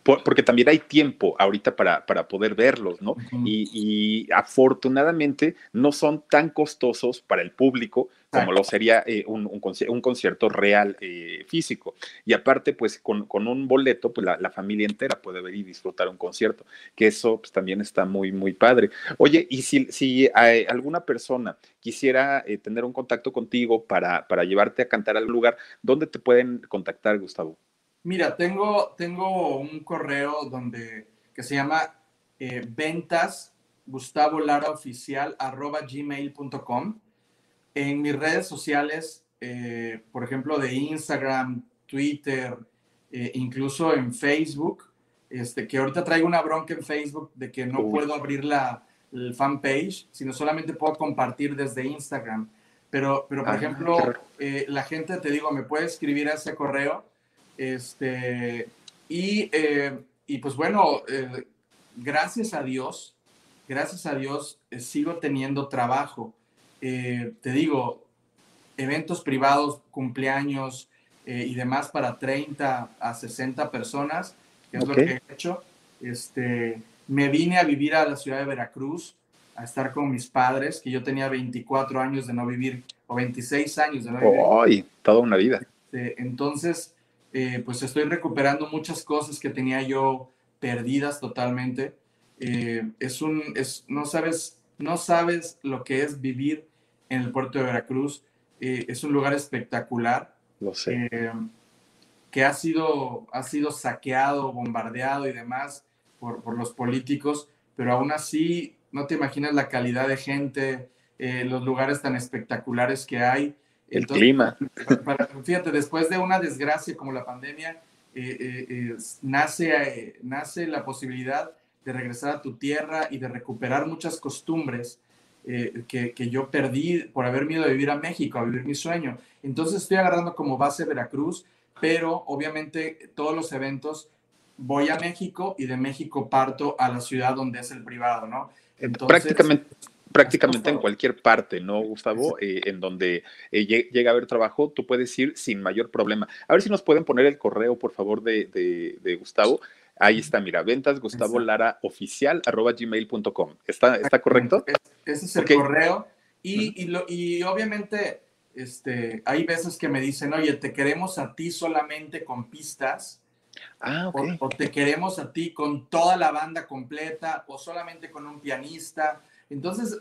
Porque también hay tiempo ahorita para, para poder verlos, ¿no? y, afortunadamente no son tan costosos para el público como lo sería eh, un, un, concierto real eh, físico. Y aparte, pues con, con un boleto, pues la, familia entera puede ver y disfrutar un concierto, que eso pues, también está muy, muy padre. Oye, y si, si alguna persona quisiera eh, tener un contacto contigo para, para llevarte a cantar al lugar, ¿dónde te pueden contactar, Gustavo? Mira, tengo, tengo un correo donde, que se llama eh, ventas gustavo lara oficial arroba gmail.com. En mis redes sociales, eh, por ejemplo, de Instagram, Twitter, eh, incluso en Facebook, este, que ahorita traigo una bronca en Facebook de que no puedo abrir la el fanpage, sino solamente puedo compartir desde Instagram. Pero, pero por ah, ejemplo, la gente, te digo, me puede escribir a ese correo este, y, eh, y pues bueno, eh, gracias a Dios, gracias a Dios eh, sigo teniendo trabajo. te digo, eventos privados, cumpleaños y demás para 30 a 60 personas, que es lo que he hecho. Este, me vine a vivir a la ciudad de Veracruz a estar con mis padres, que yo tenía 24 años de no vivir, o 26 años de no vivir. ¡Ay! toda una vida. Este, entonces, eh, pues estoy recuperando muchas cosas que tenía yo perdidas totalmente. Eh, es un, es, no sabes, no sabes lo que es vivir en el puerto de Veracruz. Eh, es un lugar espectacular. Lo sé. que ha sido, ha sido saqueado, bombardeado y demás por, por los políticos, pero aún así no te imaginas la calidad de gente, los lugares tan espectaculares que hay el clima. fíjate, después de una desgracia como la pandemia, eh, eh, eh, nace, nace la posibilidad de regresar a tu tierra y de recuperar muchas costumbres que, que, yo perdí por haber miedo de vivir a México, a vivir mi sueño. Entonces estoy agarrando como base Veracruz, pero obviamente todos los eventos voy a México y de México parto a la ciudad donde es el privado, ¿no? Entonces, Prácticamente prácticamente en cualquier parte, ¿no, Gustavo? Eh, en donde eh, llega a haber trabajo, tú puedes ir sin mayor problema. A ver si nos pueden poner el correo, por favor, de, Gustavo. Ahí está, mira, ventas Gustavo Lara oficial arroba gmail.com. ¿Está, ¿Está correcto? Ese es el correo. Y, y, obviamente, este, hay veces que me dicen, oye, te queremos a ti solamente con pistas. Ah, okay. o, te queremos a ti con toda la banda completa o solamente con un pianista entonces,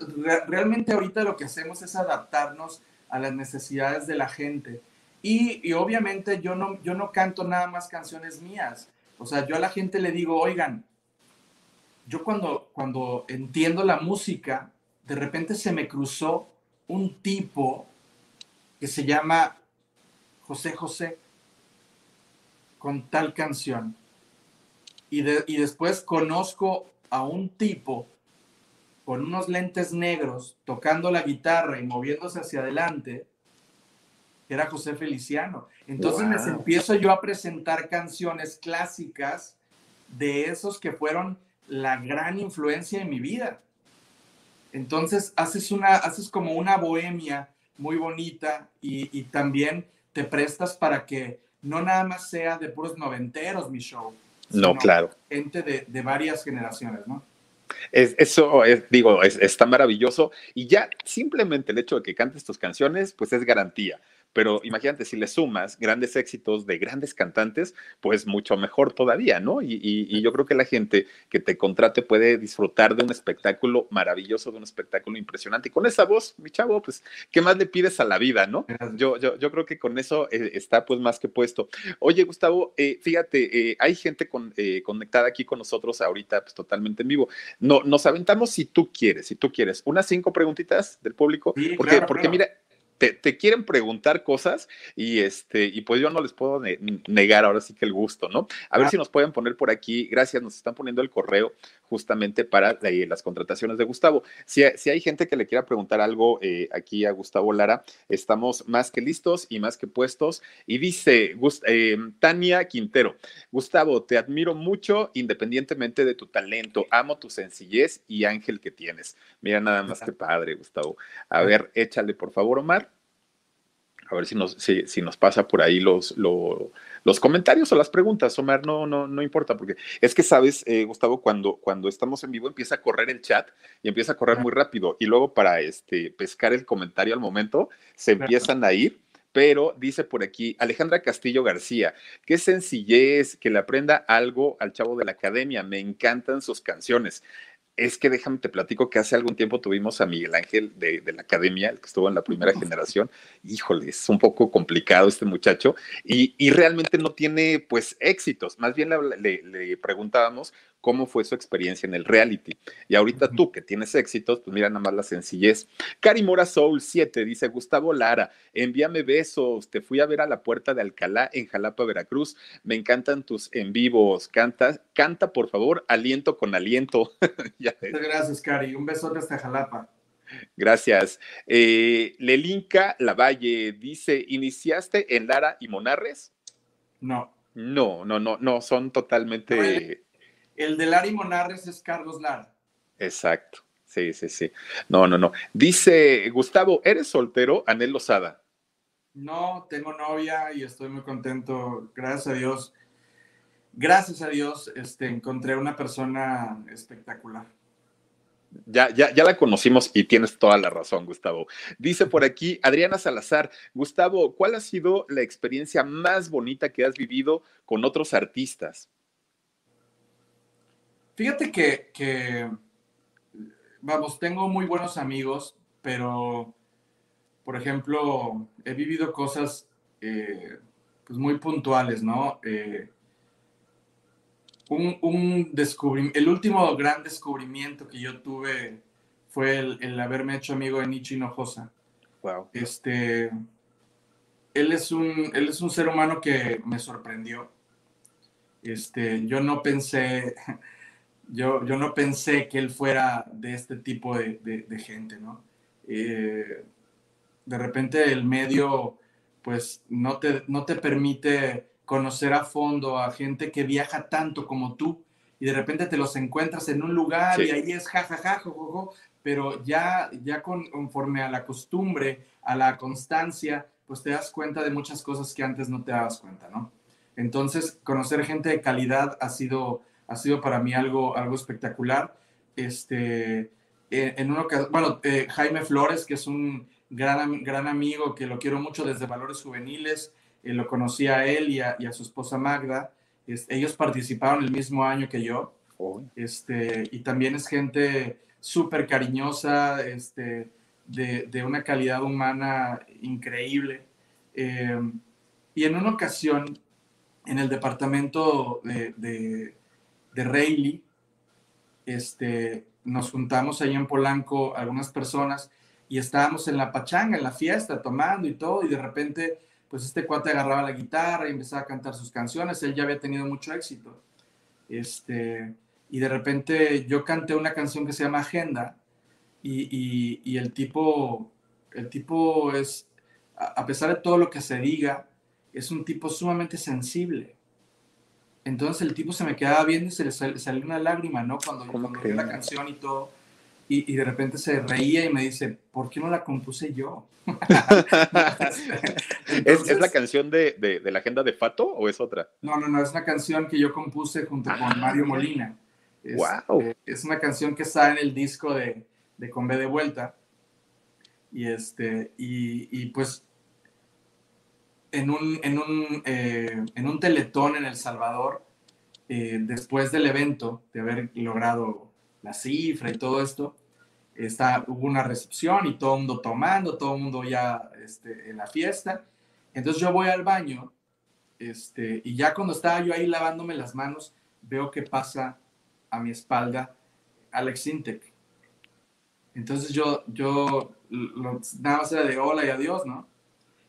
realmente ahorita lo que hacemos es adaptarnos a las necesidades de la gente. Y, obviamente yo no, yo no canto nada más canciones mías. O sea, yo a la gente le digo, oigan, yo cuando, cuando entiendo la música, de repente se me cruzó un tipo que se llama José José con tal canción. Y, y después conozco a un tipo con unos lentes negros, tocando la guitarra y moviéndose hacia adelante, era José Feliciano. Entonces me empiezo yo a presentar canciones clásicas de esos que fueron la gran influencia en mi vida. Entonces haces, una, haces como una bohemia muy bonita y, también te prestas para que no nada más sea de puros noventeros mi show. No, claro. Gente de, de varias generaciones, ¿no? Es, eso, es, digo, es, está maravilloso. Y ya simplemente el hecho de que cantes tus canciones, pues es garantía pero imagínate, si le sumas grandes éxitos de grandes cantantes, pues mucho mejor todavía, ¿no? Y, yo creo que la gente que te contrate puede disfrutar de un espectáculo maravilloso, de un espectáculo impresionante. Y con esa voz, mi chavo, pues, ¿qué más le pides a la vida, no? Yo, yo, yo creo que con eso eh, está pues más que puesto. Oye, Gustavo, eh, fíjate, eh, hay gente con, conectada aquí con nosotros ahorita, pues totalmente en vivo. No, nos aventamos si tú quieres, si tú quieres, unas cinco preguntitas del público, porque, porque mira, te, quieren preguntar cosas y este y pues yo no les puedo negar ahora sí que el gusto, ¿no? A ver si nos pueden poner por aquí, gracias, nos están poniendo el correo justamente para las contrataciones de Gustavo. Si, si, hay gente que le quiera preguntar algo eh, aquí a Gustavo Lara, estamos más que listos y más que puestos. Y dice eh, Tania Quintero, Gustavo, te admiro mucho independientemente de tu talento, amo tu sencillez y ángel que tienes. Mira nada más que padre, Gustavo. A ver, échale por favor, Omar a ver si nos, si, nos pasa por ahí los, los, comentarios o las preguntas, Omar, no, no, no importa, porque es que sabes, eh, Gustavo, cuando, cuando estamos en vivo empieza a correr el chat y empieza a correr muy rápido y luego para este, pescar el comentario al momento se empiezan a ir. Pero dice por aquí Alejandra Castillo García, qué sencillez que le aprenda algo al chavo de la academia, me encantan sus canciones es que déjame te platico que hace algún tiempo tuvimos a Miguel Ángel de, la academia, el que estuvo en la primera generación. Híjole, es un poco complicado este muchacho y, realmente no tiene pues éxitos. Más bien le preguntábamos cómo fue su experiencia en el reality. Y ahorita tú que tienes éxitos, pues mira nada más la sencillez. Cari Mora Soul 7 dice Gustavo Lara, envíame besos, te fui a ver a la puerta de Alcalá en Jalapa, Veracruz. Me encantan tus en vivos. Canta, canta por favor, aliento con aliento. *laughs* Muchas gracias, Cari. Un besote hasta Jalapa. Gracias. Eh, Lelinka Lavalle dice: ¿Iniciaste en Lara y Monarres? No. No, no, no, no, son totalmente. El de Lari Monarres es Carlos Lara. Exacto. Sí, sí, sí. No, no, no. Dice Gustavo, ¿eres soltero? Anel Lozada. No, tengo novia y estoy muy contento. Gracias a Dios. Gracias a Dios, este, encontré una persona espectacular. Ya, ya, ya la conocimos y tienes toda la razón, Gustavo. Dice por aquí Adriana Salazar, Gustavo, ¿cuál ha sido la experiencia más bonita que has vivido con otros artistas? Fíjate que, que vamos, tengo muy buenos amigos, pero, por ejemplo, he vivido cosas eh, pues muy puntuales, ¿no? Eh, un, un descubrimiento, el último gran descubrimiento que yo tuve fue el, haberme hecho amigo de Nietzsche Hinojosa. Wow. Este, él es un, él es un ser humano que me sorprendió. Este, yo no pensé, *laughs* yo, yo no pensé que él fuera de este tipo de, de, gente, ¿no? Eh, de repente el medio, pues, no te, no te permite conocer a fondo a gente que viaja tanto como tú y de repente te los encuentras en un lugar y ahí es jajaja, pero ya, ya conforme a la costumbre, a la constancia, pues te das cuenta de muchas cosas que antes no te dabas cuenta, ¿no? Entonces, conocer gente de calidad ha sido, ha sido para mí algo, algo espectacular. Este, en uno que, bueno, eh, Jaime Flores, que es un gran, gran amigo que lo quiero mucho desde Valores Juveniles, eh, lo conocí a él y a, su esposa Magda. ellos participaron el mismo año que yo. Este, y también es gente súper cariñosa, este, de, una calidad humana increíble. Eh, y en una ocasión, en el departamento de, de, de Rayleigh, este, nos juntamos ahí en Polanco algunas personas y estábamos en la pachanga, en la fiesta, tomando y todo, y de repente pues este cuate agarraba la guitarra y empezaba a cantar sus canciones, él ya había tenido mucho éxito. Este, y de repente yo canté una canción que se llama Agenda y, y, el tipo, el tipo es, a pesar de todo lo que se diga, es un tipo sumamente sensible. Entonces el tipo se me quedaba viendo y se le salió una lágrima, ¿no? Cuando, cuando la canción y todo. Y, de repente se reía y me dice, ¿por qué no la compuse yo? *laughs* ¿Es, la canción de, la agenda de Fato o es otra? No, no, no, es una canción que yo compuse junto con ah. Mario Molina. Es, wow. Eh, es una canción que está en el disco de, de Con B de Vuelta. Y, este, y, pues en un, en, un, eh, en un teletón en El Salvador, eh, después del evento, de haber logrado la cifra y todo esto, está, hubo una recepción y todo el mundo tomando, todo el mundo ya este, en la fiesta. Entonces yo voy al baño este, y ya cuando estaba yo ahí lavándome las manos, veo que pasa a mi espalda Alex Intec. Entonces yo, yo nada más era de hola y adiós, ¿no?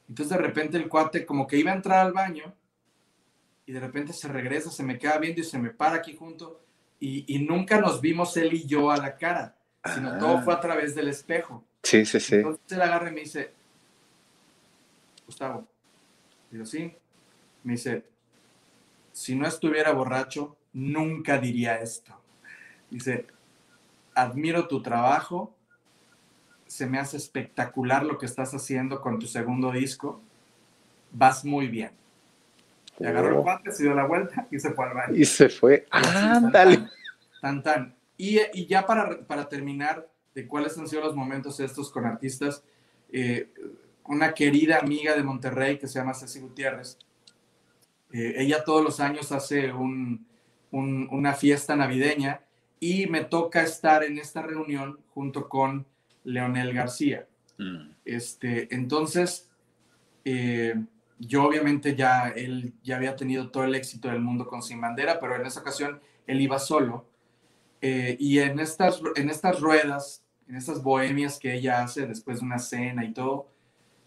Entonces de repente el cuate como que iba a entrar al baño y de repente se regresa, se me queda viendo y se me para aquí junto y, nunca nos vimos él y yo a la cara, sino todo fue a través del espejo. Sí, sí, sí. Entonces él agarra y me dice, Gustavo, digo, sí, me dice, si no estuviera borracho, nunca diría esto. Dice, admiro tu trabajo, se me hace espectacular lo que estás haciendo con tu segundo disco, vas muy bien. Y agarró el guante, se dio la vuelta y se fue al baño. Y se fue. Ándale. Tan, tan. Y, y, ya para, para terminar, de cuáles han sido los momentos estos con artistas, eh, una querida amiga de Monterrey que se llama Ceci Gutiérrez, eh, ella todos los años hace un, un, una fiesta navideña y me toca estar en esta reunión junto con Leonel García. Mm. Este, entonces, eh, yo obviamente ya, él ya había tenido todo el éxito del mundo con Sin Bandera, pero en esa ocasión él iba solo. Eh, y en estas, en estas ruedas, en estas bohemias que ella hace después de una cena y todo,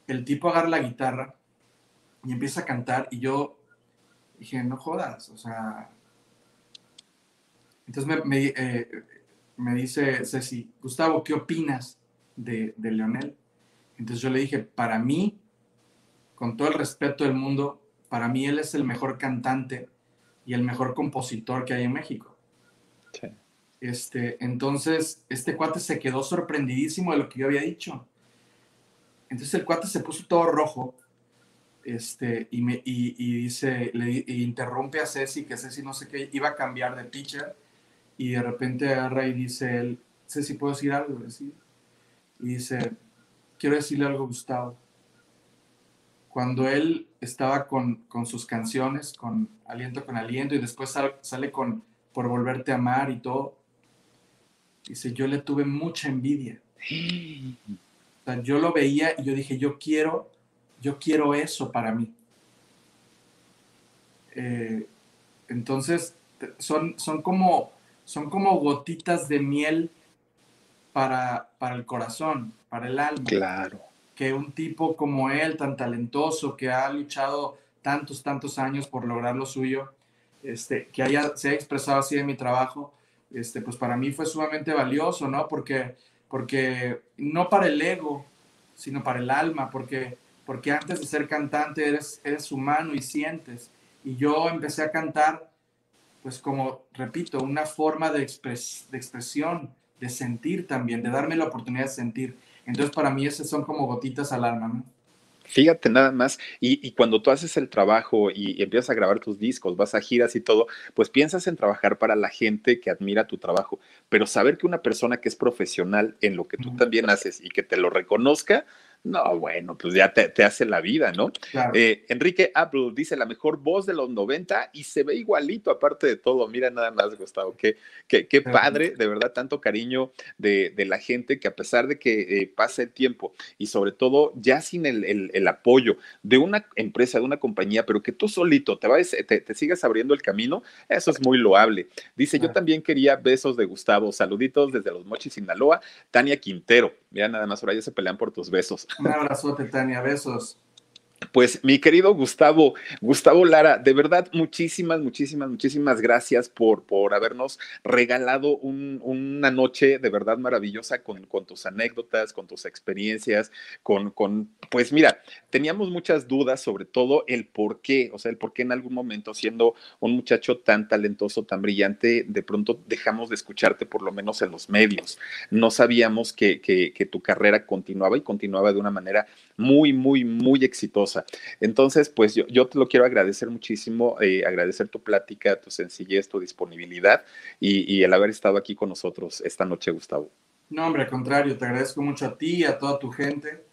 el tipo agarra la guitarra y empieza a cantar y yo dije, no jodas, o sea... Entonces me, me, eh, me dice Ceci, Gustavo, ¿qué opinas de, de Leonel? Entonces yo le dije, para mí con todo el respeto del mundo, para mí él es el mejor cantante y el mejor compositor que hay en México. Este, entonces, este cuate se quedó sorprendidísimo de lo que yo había dicho. Entonces el cuate se puso todo rojo este, y, me, y, dice, le interrumpe a Ceci, que Ceci no sé qué, iba a cambiar de pitcher y de repente agarra y dice él, si puedo decir algo, decir. Y dice, quiero decirle algo Gustavo. Cuando él estaba con, con sus canciones, con Aliento con Aliento, y después sale con Por Volverte a Amar y todo, dice, yo le tuve mucha envidia. Yo lo veía y yo dije, yo quiero, yo quiero eso para mí. Eh, entonces, son, son, como, son como gotitas de miel para, para el corazón, para el alma. Claro. Que un tipo como él, tan talentoso, que ha luchado tantos, tantos años por lograr lo suyo, este, que haya, se ha expresado así en mi trabajo, este, pues para mí fue sumamente valioso, ¿no? Porque, porque no para el ego, sino para el alma, porque, porque antes de ser cantante eres, eres humano y sientes. Y yo empecé a cantar, pues como, repito, una forma de, de expresión, de sentir también, de darme la oportunidad de sentir. Entonces, para mí, esas son como gotitas al alma, ¿no? Fíjate nada más, y, cuando tú haces el trabajo y, empiezas a grabar tus discos, vas a giras y todo, pues piensas en trabajar para la gente que admira tu trabajo, pero saber que una persona que es profesional en lo que tú también haces y que te lo reconozca, no, bueno, pues ya te, hace la vida, ¿no? Eh, Enrique Apple dice la mejor voz de los 90 y se ve igualito, aparte de todo. Mira nada más, Gustavo, qué, qué, qué padre, de verdad, tanto cariño de, de, la gente que a pesar de que eh, pase el tiempo y sobre todo ya sin el, el, apoyo de una empresa, de una compañía, pero que tú solito te, vayas, te, te sigas abriendo el camino, eso es muy loable. Dice, yo también quería besos de Gustavo. Saluditos desde Los Mochis, Sinaloa. Tania Quintero. Mira nada más, ahora ya se pelean por tus besos. Un abrazote, Tania, besos. Pues mi querido Gustavo, Gustavo Lara, de verdad muchísimas, muchísimas, muchísimas gracias por, por habernos regalado una noche de verdad maravillosa con, tus anécdotas, con tus experiencias, con, con, pues mira, teníamos muchas dudas sobre todo el por qué, o sea, el por qué en algún momento siendo un muchacho tan talentoso, tan brillante, de pronto dejamos de escucharte por lo menos en los medios. No sabíamos que, que, que tu carrera continuaba y continuaba de una manera muy, muy, muy exitosa. Entonces, pues yo, yo te lo quiero agradecer muchísimo, eh, agradecer tu plática, tu sencillez, tu disponibilidad y, el haber estado aquí con nosotros esta noche, Gustavo. No, hombre, al contrario, te agradezco mucho a ti, a toda tu gente,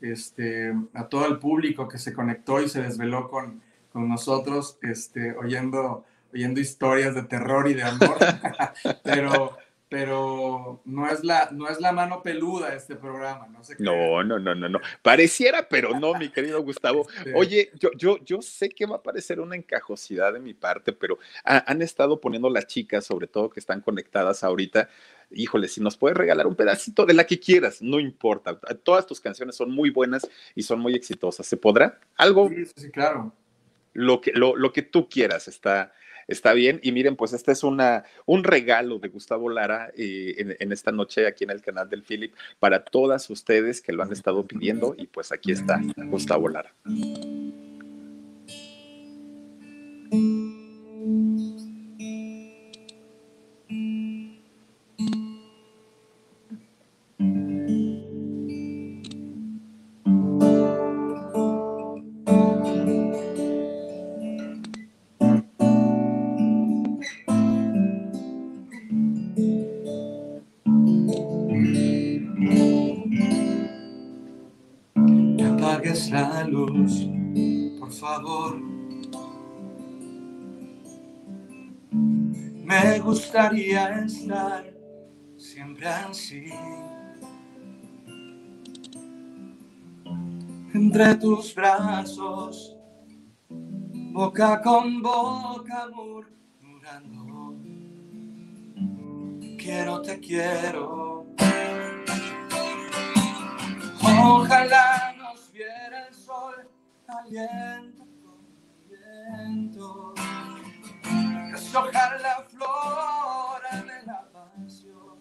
este, a todo el público que se conectó y se desveló con, con nosotros, este, oyendo, oyendo historias de terror y de amor. *laughs* Pero pero no es la, no es la mano peluda este programa, no sé No, no, no, no, no. Pareciera, pero no, mi querido Gustavo. *laughs* Oye, yo, yo, yo sé que va a parecer una encajosidad de mi parte, pero han estado poniendo las chicas, sobre todo que están conectadas ahorita. Híjole, si nos puedes regalar un pedacito de la que quieras, no importa. Todas tus canciones son muy buenas y son muy exitosas. ¿Se podrá? Algo. Sí, sí, claro. Lo que, lo, lo que tú quieras está, está bien. Y miren, pues este es una, un regalo de Gustavo Lara eh, en, esta noche aquí en el canal del Philip para todas ustedes que lo han estado pidiendo. Y pues aquí está Gustavo Lara. Gustaría estar siempre así. Entre tus brazos, boca con boca murmurando. Quiero, te quiero. Ojalá nos viera el sol aliento con viento deshojar la flor de la pasión.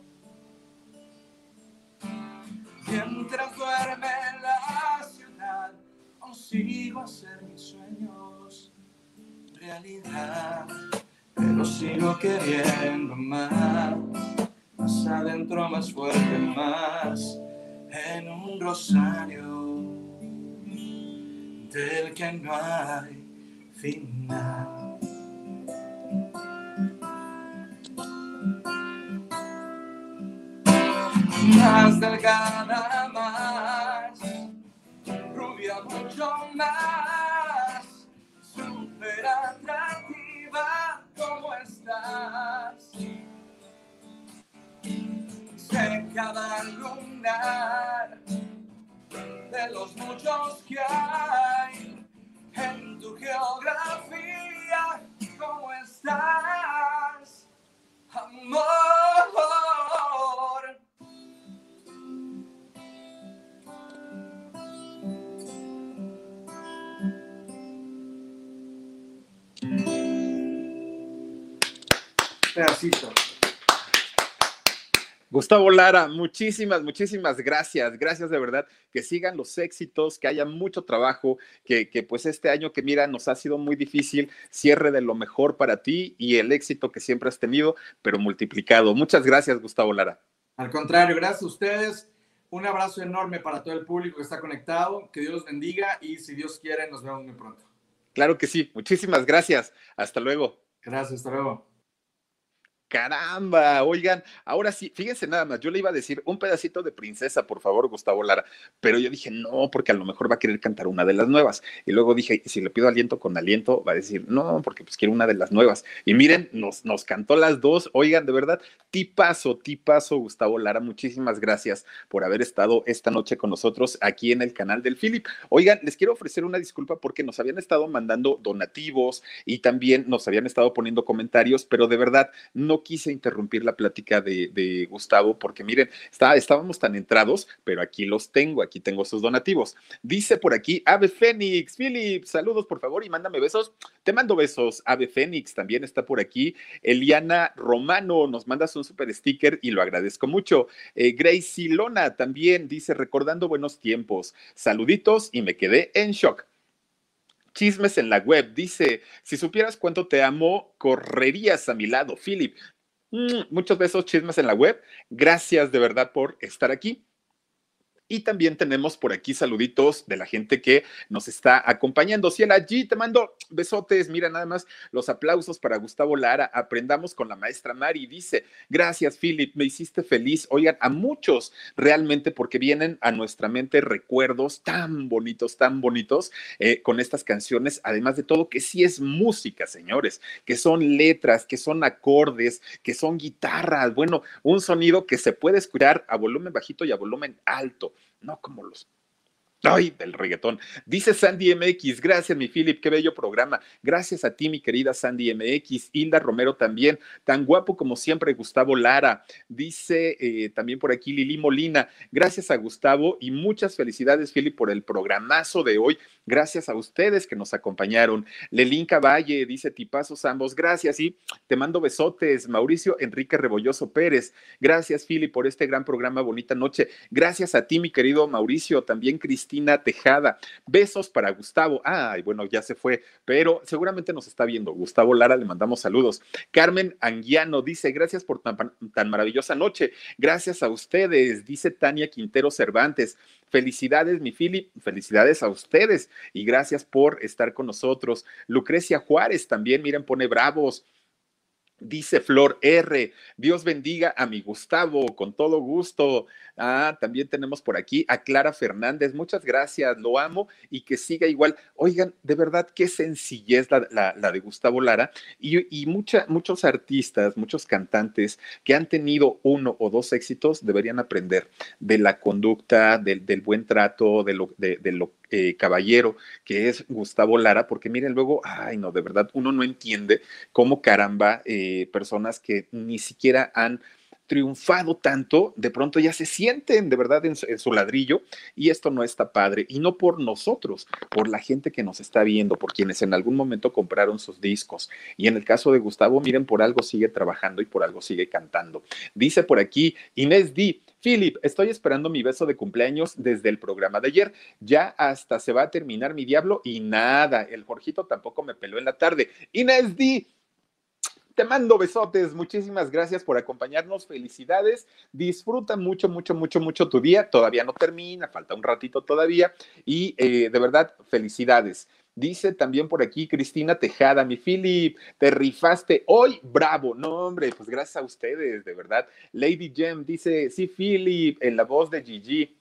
Mientras duerme la ciudad, consigo hacer mis sueños realidad. Pero sigo queriendo más, más adentro, más fuerte, más en un rosario del que no hay final. Más delgada, más rubia, mucho más, súper atractiva, ¿cómo estás? Sé cada lunar de los muchos que hay en tu geografía, ¿cómo estás? Amor. Pedacito. Gustavo Lara, muchísimas, muchísimas gracias. Gracias de verdad. Que sigan los éxitos, que haya mucho trabajo, que, que, pues este año que mira nos ha sido muy difícil, cierre de lo mejor para ti y el éxito que siempre has tenido, pero multiplicado. Muchas gracias, Gustavo Lara. Al contrario, gracias a ustedes. Un abrazo enorme para todo el público que está conectado. Que Dios los bendiga y si Dios quiere, nos vemos muy pronto. Claro que sí. Muchísimas gracias. Hasta luego. Gracias, hasta luego. Caramba, oigan, ahora sí, fíjense nada más, yo le iba a decir un pedacito de princesa, por favor, Gustavo Lara, pero yo dije, no, porque a lo mejor va a querer cantar una de las nuevas. Y luego dije, si le pido aliento con aliento, va a decir, no, porque pues quiero una de las nuevas. Y miren, nos, nos cantó las dos, oigan, de verdad, tipazo, tipazo, Gustavo Lara, muchísimas gracias por haber estado esta noche con nosotros aquí en el canal del Philip. Oigan, les quiero ofrecer una disculpa porque nos habían estado mandando donativos y también nos habían estado poniendo comentarios, pero de verdad, no quise interrumpir la plática de, Gustavo porque miren, está, estábamos tan entrados, pero aquí los tengo, aquí tengo sus donativos. Dice por aquí, Ave Fénix, Philip, saludos por favor y mándame besos. Te mando besos, Ave Fénix, también está por aquí. Eliana Romano, nos mandas un super sticker y lo agradezco mucho. Eh, Gracie Lona también dice, recordando buenos tiempos. Saluditos y me quedé en shock chismes en la web. Dice, si supieras cuánto te amo, correrías a mi lado, Philip. Mm, muchos besos, chismes en la web. Gracias de verdad por estar aquí. Y también tenemos por aquí saluditos de la gente que nos está acompañando. Ciela G, te mando besotes. Mira nada más los aplausos para Gustavo Lara. Aprendamos con la maestra Mari. Dice, gracias Philip, me hiciste feliz. Oigan, a muchos realmente porque vienen a nuestra mente recuerdos tan bonitos, tan bonitos eh, con estas canciones. Además de todo, que sí es música, señores, que son letras, que son acordes, que son guitarras. Bueno, un sonido que se puede escuchar a volumen bajito y a volumen alto no como los Ay, del reggaetón. Dice Sandy MX, gracias mi Philip, qué bello programa. Gracias a ti, mi querida Sandy MX. Hilda Romero también, tan guapo como siempre, Gustavo Lara. Dice eh, también por aquí Lili Molina, gracias a Gustavo y muchas felicidades, Philip, por el programazo de hoy. Gracias a ustedes que nos acompañaron. Lelín Valle dice tipazos ambos, gracias y te mando besotes. Mauricio Enrique Rebolloso Pérez, gracias, Philip, por este gran programa, bonita noche. Gracias a ti, mi querido Mauricio, también Cristina. Tejada. Besos para Gustavo. Ay, bueno, ya se fue, pero seguramente nos está viendo. Gustavo Lara, le mandamos saludos. Carmen Anguiano dice, gracias por tan, maravillosa noche. Gracias a ustedes, dice Tania Quintero Cervantes. Felicidades, mi Philip, felicidades a ustedes y gracias por estar con nosotros. Lucrecia Juárez también, miren, pone bravos. Dice Flor R, Dios bendiga a mi Gustavo, con todo gusto. Ah, también tenemos por aquí a Clara Fernández, muchas gracias, lo amo y que siga igual. Oigan, de verdad, qué sencillez la, la, de Gustavo Lara y, y mucha, muchos artistas, muchos cantantes que han tenido uno o dos éxitos deberían aprender de la conducta, del, del buen trato, de lo, de, de lo eh, caballero que es Gustavo Lara, porque miren luego, ay no, de verdad uno no entiende cómo caramba eh, personas que ni siquiera han triunfado tanto, de pronto ya se sienten de verdad en su, en su, ladrillo y esto no está padre. Y no por nosotros, por la gente que nos está viendo, por quienes en algún momento compraron sus discos. Y en el caso de Gustavo, miren, por algo sigue trabajando y por algo sigue cantando. Dice por aquí Inés D. Philip, estoy esperando mi beso de cumpleaños desde el programa de ayer. Ya hasta se va a terminar mi diablo y nada, el Jorgito tampoco me peló en la tarde. Inés D. Te mando besotes, muchísimas gracias por acompañarnos, felicidades, disfruta mucho, mucho, mucho, mucho tu día, todavía no termina, falta un ratito todavía y eh, de verdad, felicidades. Dice también por aquí Cristina Tejada, mi Philip, te rifaste hoy, bravo. No, hombre, pues gracias a ustedes, de verdad. Lady Gem dice, sí, Philip, en la voz de Gigi.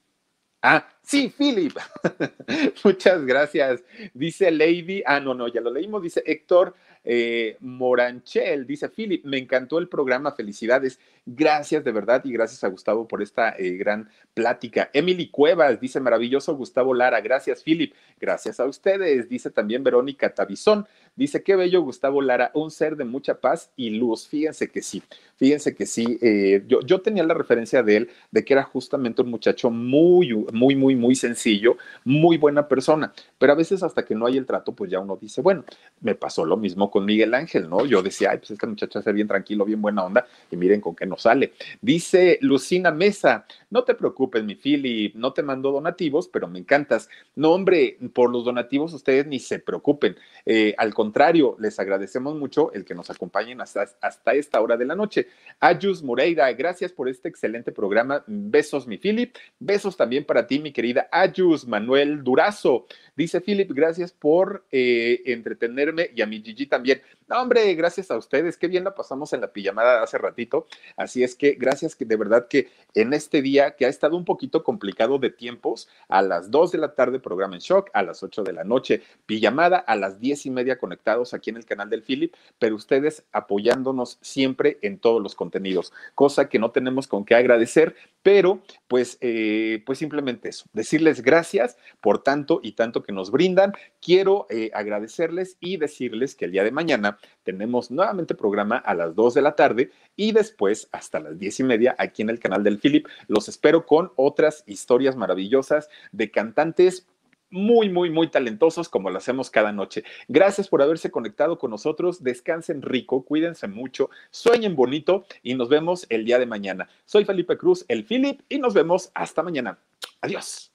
Ah, sí, Philip. *laughs* Muchas gracias. Dice Lady, ah, no, no, ya lo leímos. Dice Héctor eh, Moranchel, dice Philip, me encantó el programa, felicidades. Gracias de verdad y gracias a Gustavo por esta eh, gran plática. Emily Cuevas dice, maravilloso Gustavo Lara, gracias Philip, gracias a ustedes. Dice también Verónica Tabizón, dice, qué bello Gustavo Lara, un ser de mucha paz y luz. Fíjense que sí, fíjense que sí. Eh, yo, yo tenía la referencia de él de que era justamente un muchacho muy, muy, muy, muy sencillo, muy buena persona, pero a veces hasta que no hay el trato, pues ya uno dice, bueno, me pasó lo mismo con Miguel Ángel, ¿no? Yo decía, ay, pues este muchacho hace bien tranquilo, bien buena onda, y miren con qué nos sale. Dice Lucina Mesa, no te preocupes, mi Philip, no te mando donativos, pero me encantas. No, hombre, por los donativos ustedes ni se preocupen. Eh, al contrario, les agradecemos mucho el que nos acompañen hasta, hasta esta hora de la noche. Ayus Moreira, gracias por este excelente programa. Besos, mi Philip. Besos también para ti, mi querida Ayus Manuel Durazo. Dice Philip, gracias por eh, entretenerme y a mi Gigi también. No, hombre, gracias a ustedes. Qué bien la pasamos en la pijamada hace ratito. Así es que gracias que de verdad que en este día que ha estado un poquito complicado de tiempos, a las 2 de la tarde programa en shock, a las 8 de la noche pijamada, a las 10 y media conectados aquí en el canal del Philip, pero ustedes apoyándonos siempre en todos los contenidos, cosa que no tenemos con qué agradecer, pero pues, eh, pues simplemente eso, decirles gracias por tanto y tanto que nos brindan. Quiero eh, agradecerles y decirles que el día de mañana tenemos nuevamente programa a las 2 de la tarde y después hasta las 10 y media aquí en el canal del Philip. Los espero con otras historias maravillosas de cantantes muy, muy, muy talentosos como lo hacemos cada noche. Gracias por haberse conectado con nosotros. Descansen rico, cuídense mucho, sueñen bonito y nos vemos el día de mañana. Soy Felipe Cruz, el Philip, y nos vemos hasta mañana. Adiós.